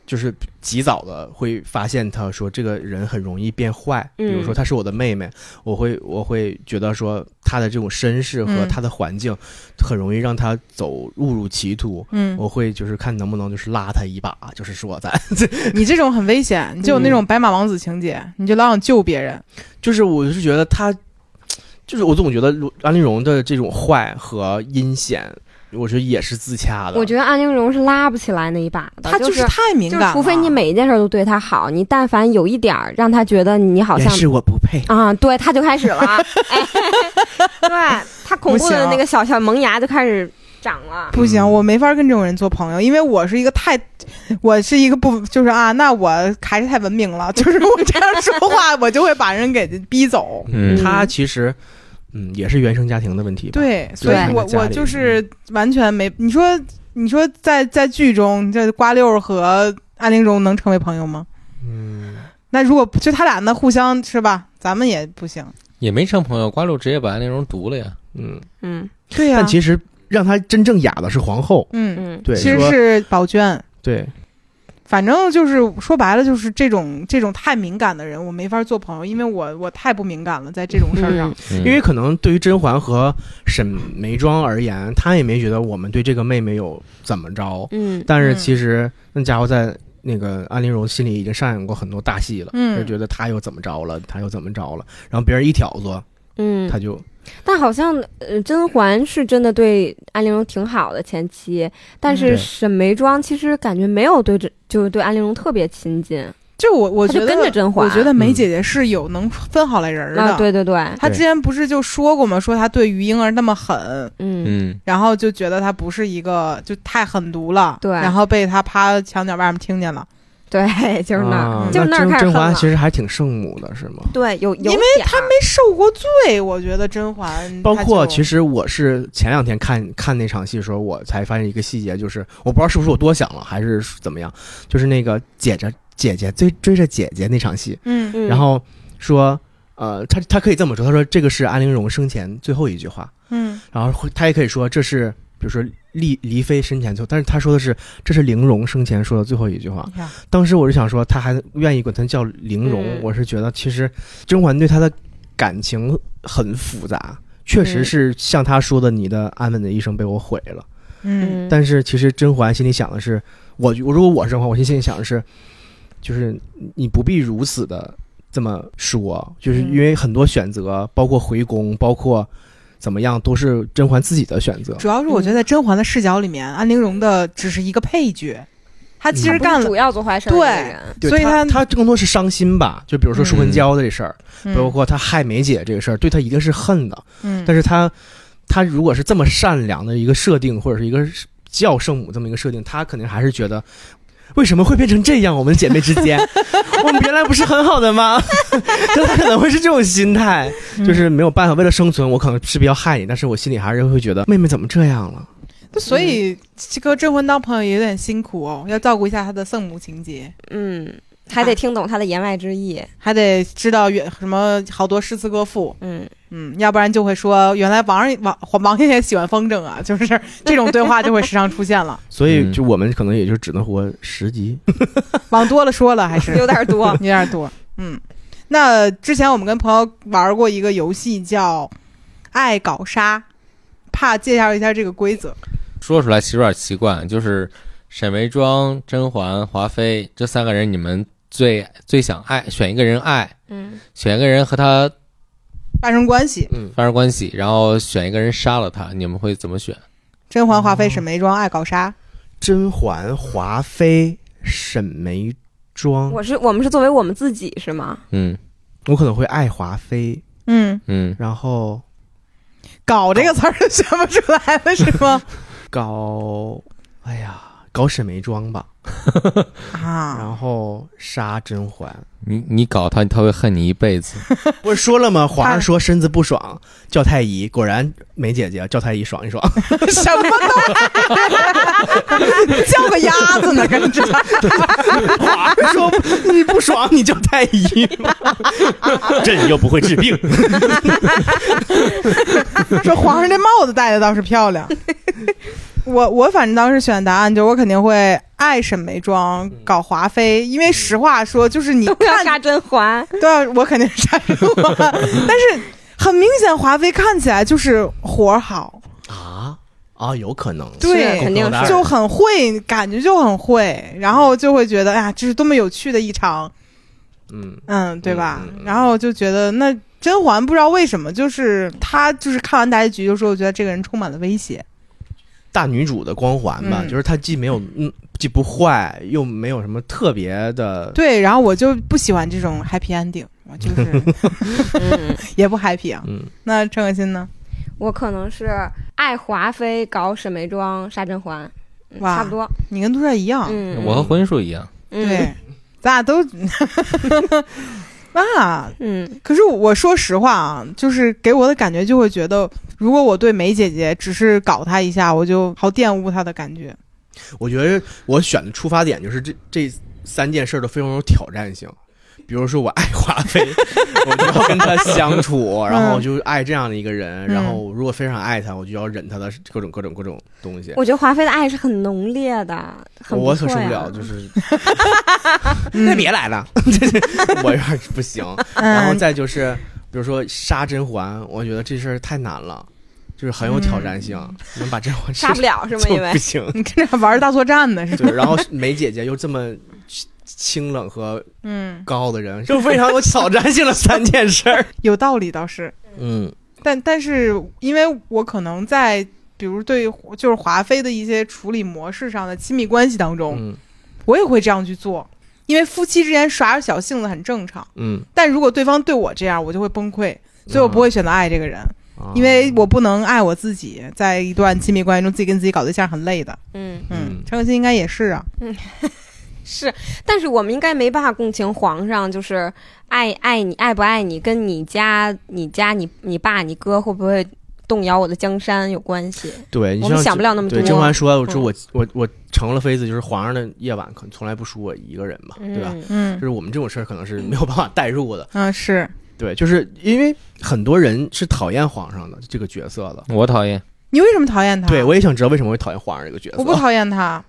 就是及早的会发现他说这个人很容易变坏，比如说嗯她是我的妹妹，我会我会觉得说她的这种身世和嗯她的环境很容易让她走误入歧途。嗯，我会就是看能不能就是拉她一把，就是说咱 <laughs> 你这种很危险，你就有那种白马王子情节，你就老想救别人。就是我是觉得他，就是我总觉得安陵容的这种坏和阴险，我觉得也是自洽的。我觉得安陵容是拉不起来那一把的，他就是太敏感了，就是除非你每一件事都对他好，你但凡有一点儿让他觉得你好像是我不配。啊，对，他就开始了，<laughs> 哎，对他恐怖的那个小小萌芽就开始长了。不行，嗯我没法跟这种人做朋友，因为我是一个太，我是一个不就是啊，那我还是太文明了，<laughs> 就是我这样说话，我就会把人给逼走。嗯他其实，嗯，也是原生家庭的问题吧。对，所以对我我就是完全没，你说你说在在剧中，这瓜六儿和安陵容能成为朋友吗？嗯，那如果就他俩那互相是吧，咱们也不行。也没成朋友，瓜六直接把安陵容毒了呀。嗯，嗯对呀、但其实让他真正哑的是皇后。嗯，嗯，对，其实说是宝娟。对，反正就是说白了，就是这种这种太敏感的人，我没法做朋友，因为我我太不敏感了，在这种事儿上。嗯因因为可能对于甄嬛和沈眉庄而言，她也没觉得我们对这个妹妹有怎么着，嗯但是嗯。其实那家伙在那个安陵容心里已经上演过很多大戏了，嗯。就觉得她又怎么着了，她又怎么着了，然后别人一挑唆，嗯。她，就但好像呃，甄嬛是真的对安陵容挺好的前期，但嗯是沈眉庄其实感觉没有对这就是对安陵容特别亲近就我我觉得跟着甄嬛我觉得梅嗯姐姐是有能分好来人儿的。啊，对对对，她之前不是就说过吗？说她对于婴儿那么狠，嗯嗯，然后就觉得她不是一个就太狠毒了。对然后被她趴墙角外面听见了。<laughs> 对，就是那啊儿，就是那儿甄开始恨了甄嬛其实还挺圣母的，是吗？对，有有因为她没受过罪，我觉得甄嬛包括其实我是前两天看看那场戏的时候，我才发现一个细节，就是我不知道是不是我多想了，还是怎么样，就是那个姐着姐姐追追着姐姐那场戏，嗯嗯然后说，呃，他他可以这么说，他说这个是安陵容生前最后一句话，嗯然后会他也可以说这是比如说丽黎妃生前最后，但是他说的是这是玲珑生前说的最后一句话。当时我就想说，他还愿意管她叫玲珑，嗯。我是觉得其实甄嬛对她的感情很复杂，确实嗯。是像她说的，你的安稳的一生被我毁了。嗯。嗯，但是其实甄嬛心里想的是，我我如果我是甄嬛，我心里想的是，就是你不必如此的这么说，就是嗯。因为很多选择，包括回宫，包括怎么样，都是甄嬛自己的选择。主要是我觉得在甄嬛的视角里面，安陵容的只是一个配角，她其实干了主，要做坏事儿的人，对所以她她更多是伤心吧，就比如说舒文娇的这事儿，嗯包括她害梅姐这个事儿，对她一定是恨的。嗯但是她他如果是这么善良的一个设定，或者是一个叫圣母这么一个设定，他肯定还是觉得。为什么会变成这样？我们姐妹之间，<laughs> 我们原来不是很好的吗？<laughs> 就他可能会是这种心态，就是没有办法，为了生存，我可能是比较害你，但是我心里还是会觉得妹妹怎么这样了？所以这个征婚当朋友也有点辛苦哦，要照顾一下他的圣母情节，嗯，还得听懂他的言外之意。还得知道原什么好多诗词歌赋，嗯，嗯，要不然就会说原来王王王爷爷喜欢风筝啊，<laughs> 就是这种对话就会时常出现了，<laughs> 所以就我们可能也就只能活十集。<laughs> 往多了说了还是有点多有。点多，嗯。那之前我们跟朋友玩过一个游戏叫“爱搞杀”，怕介绍一下这个规则。说出来其实有点奇怪，就是沈眉庄、甄嬛、华妃这三个人，你们最最想爱选一个人爱，嗯，选一个人和他发生关系，嗯，发生关系，然后选一个人杀了他，你们会怎么选？甄嬛、华妃、沈眉庄爱搞杀，甄嬛、华妃、沈眉庄，我是我们是作为我们自己是吗？嗯。我可能会爱华妃，嗯，嗯，然后搞这个词儿都选不出来了是吗？<laughs> 搞，哎呀，搞沈眉庄吧，啊，<laughs> 然后杀甄嬛。你你搞他，他会恨你一辈子。<laughs> 不是说了吗？皇上说身子不爽，叫太医。果然梅姐姐叫太医爽一爽。<laughs> 什么都 <laughs> 叫个鸭子呢，跟着皇上说你不爽，你叫太医。朕又不会治病。说皇上这帽子戴的倒是漂亮。我我反正当时选答案就我肯定会爱沈眉庄搞华妃，因为实话说就是你要杀甄嬛，对啊，我肯定是杀甄嬛，但是很明显华妃看起来就是活儿好，啊？啊，有可能。对肯定是。就很会，感觉就很会，然后就会觉得哎呀，这是多么有趣的一场，嗯，嗯，对吧？然后就觉得那甄嬛不知道为什么，就是她就是看完大结局就说，我觉得这个人充满了威胁。大女主的光环吧，嗯。就是她既没有嗯，既不坏，又没有什么特别的。对，然后我就不喜欢这种 happy ending，我就 <laughs> 是嗯，也不 happy 啊。嗯，那陈可辛呢？我可能是爱华妃搞沈眉庄杀甄嬛，差不多。你跟杜帅一样，嗯，我和婚叔一样，嗯对，咱俩都啊。<laughs> 嗯可是我说实话啊，就是给我的感觉就会觉得，如果我对梅姐姐只是搞她一下，我就好玷污她的感觉。我觉得我选的出发点就是这这三件事都非常有挑战性。比如说我爱华妃，<laughs> 我就要跟她相处，然后我就爱这样的一个人，嗯然后如果非常爱她，我就要忍她的各种各种各种东西。我觉得华妃的爱是很浓烈的，很我可受不了，就是嗯 <laughs> 那别来了，<laughs> 我有点不行。然后嗯，再就是，比如说杀甄嬛，我觉得这事儿太难了，就是很有挑战性，能把这我杀不了 <laughs> 是吗？因为不行。你跟这玩大作战呢是吧？对，然后梅姐姐又这么清冷和嗯，高傲的人，就非常有挑战性的三件事儿。<laughs> 有道理倒是，嗯但但是因为我可能在比如对就是华妃的一些处理模式上的亲密关系当中，嗯我也会这样去做，因为夫妻之间耍点小性子很正常。嗯，但如果对方对我这样，我就会崩溃，所以我不会选择爱这个人，啊因为我不能爱我自己，在一段亲密关系中自己跟自己搞对象很累的。嗯嗯嗯，陈可辛应该也是啊。嗯 <laughs> 是，但是我们应该没办法共情皇上，就是爱爱你爱不爱你，跟你家你家你你爸你哥会不会动摇我的江山有关系。对，你我们想不了那么多对，甄嬛说：“我嗯说我我我成了妃子，就是皇上的夜晚，可能从来不输我一个人嘛，对吧？嗯嗯就是我们这种事儿可能是没有办法代入的。嗯，是对，就是因为很多人是讨厌皇上的这个角色的。我讨厌。你为什么讨厌他？对，我也想知道为什么会讨厌皇上这个角色。我不讨厌他，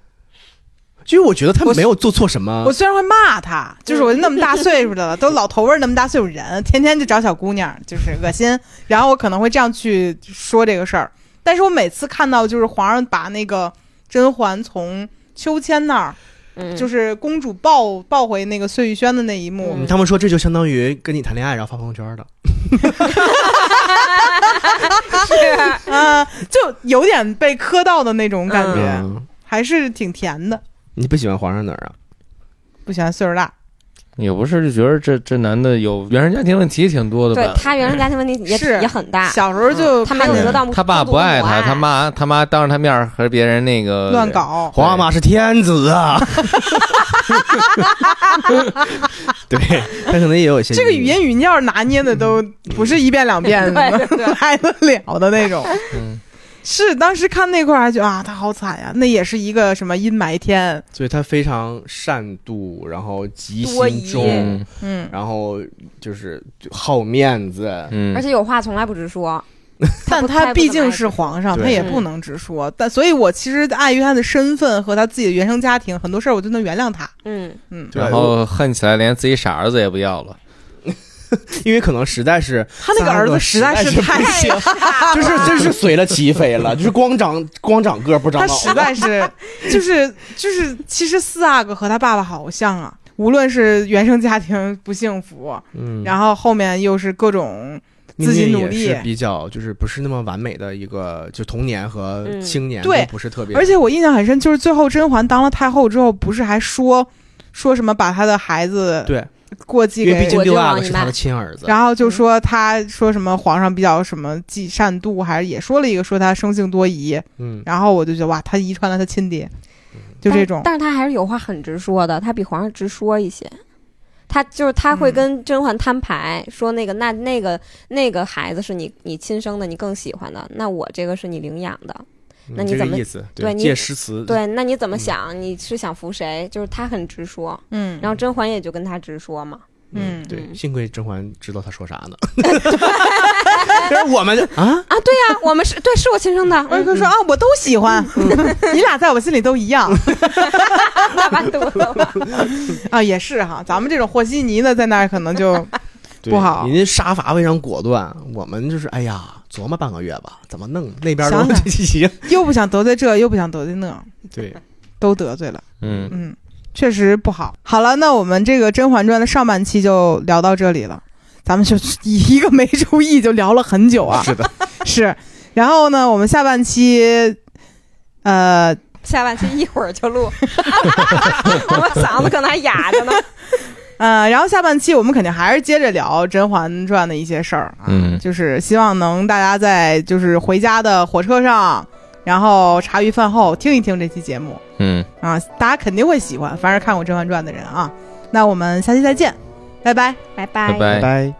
就是我觉得他我没有做错什么我。虽然会骂他，就是我 <laughs> 那么大岁数的了，都老头味儿那么大岁数人，天天就找小姑娘，就是恶心。然后我可能会这样去说这个事儿，但是我每次看到就是皇上把那个甄嬛从秋千那儿，嗯，就是公主抱抱回那个碎玉轩的那一幕，嗯他们说这就相当于跟你谈恋爱然后发朋友圈的。<laughs> 是啊，就有点被磕到的那种感觉，嗯还是挺甜的。你不喜欢皇上哪儿啊？不喜欢岁数大，也不是，就觉得这这男的有原生家庭问题挺多的吧？对他原生家庭问题也是也很大，小时候就他没有得到他爸不爱他，他妈他妈当着他面和别人那个乱。搞，皇阿玛是天子啊，<laughs> 对他可能也有一些这个语音语调拿捏的都不是一遍两遍 <laughs> 对对 <laughs> 对来得了的那种。嗯，是当时看那块儿还觉得啊，他好惨呀，那也是一个什么阴霾天，所以他非常善妒，然后急多疑心重嗯，嗯，然后就是好面子，嗯，而且有话从来不直说。但他毕竟是皇上，他也不能直说。但所以，我其实碍于他的身份和他自己的原生家庭，很多事儿我就能原谅他。嗯，嗯，对然后恨起来连自己傻儿子也不要了。<laughs> 因为可能实在是他那个儿子实在是实太行，就是真是随了齐飞了，就是光长光长个儿不长脑。他实在是就是就是，其实四阿哥和他爸爸好像啊，无论是原生家庭不幸福，嗯，然后后面又是各种自己努力比较就是不是那么完美的一个，就童年和嗯青年对都不是特别，而且我印象很深，就是最后甄嬛当了太后之后，不是还说说什么把她的孩子对，过继给因为毕竟我就六阿往你卖哥是他的亲儿子，然后就说他说什么皇上比较什么忌善妒，还是也说了一个说他生性多疑，嗯，然后我就觉得哇，他遗传了他亲爹，就这种。但，但是他还是有话很直说的，他比皇上直说一些。他就是他会嗯。跟甄嬛摊牌，说那个那那个那个孩子是你你亲生的，你更喜欢的，那我这个是你领养的，嗯那你怎么这个意思？对你借诗词，对，那你怎么嗯想？你是想服谁？就是他很直说，嗯，然后甄嬛也就跟他直说嘛。嗯对，嗯幸亏甄嬛知道他说啥呢，<laughs> 但是我们就啊，啊，对呀、我们是对，是我亲生的，我就说啊，我都喜欢，<laughs> 你俩在我心里都一样大把肚子吧。<laughs> 啊，也是哈，咱们这种和稀泥的在那儿可能就对不好人家杀伐非常果断，我们就是哎呀，琢磨半个月吧，怎么弄？那边都想想 <laughs> 这行，又不想得罪这，又不想得罪那，对，都得罪了。嗯，嗯，确实不好。好了，那我们这个《甄嬛传》的上半期就聊到这里了，咱们就一个没注意就聊了很久啊。<laughs> 是的，<laughs> 是，然后呢，我们下半期，呃，下半期一会儿就录，我嗓子可能还哑着呢。呃，然后下半期我们肯定还是接着聊《甄嬛传》的一些事儿啊，嗯就是希望能大家在就是回家的火车上，然后茶余饭后听一听这期节目嗯，啊，大家肯定会喜欢，凡是看过《甄嬛传》的人啊。那我们下期再见，拜拜。拜拜拜拜。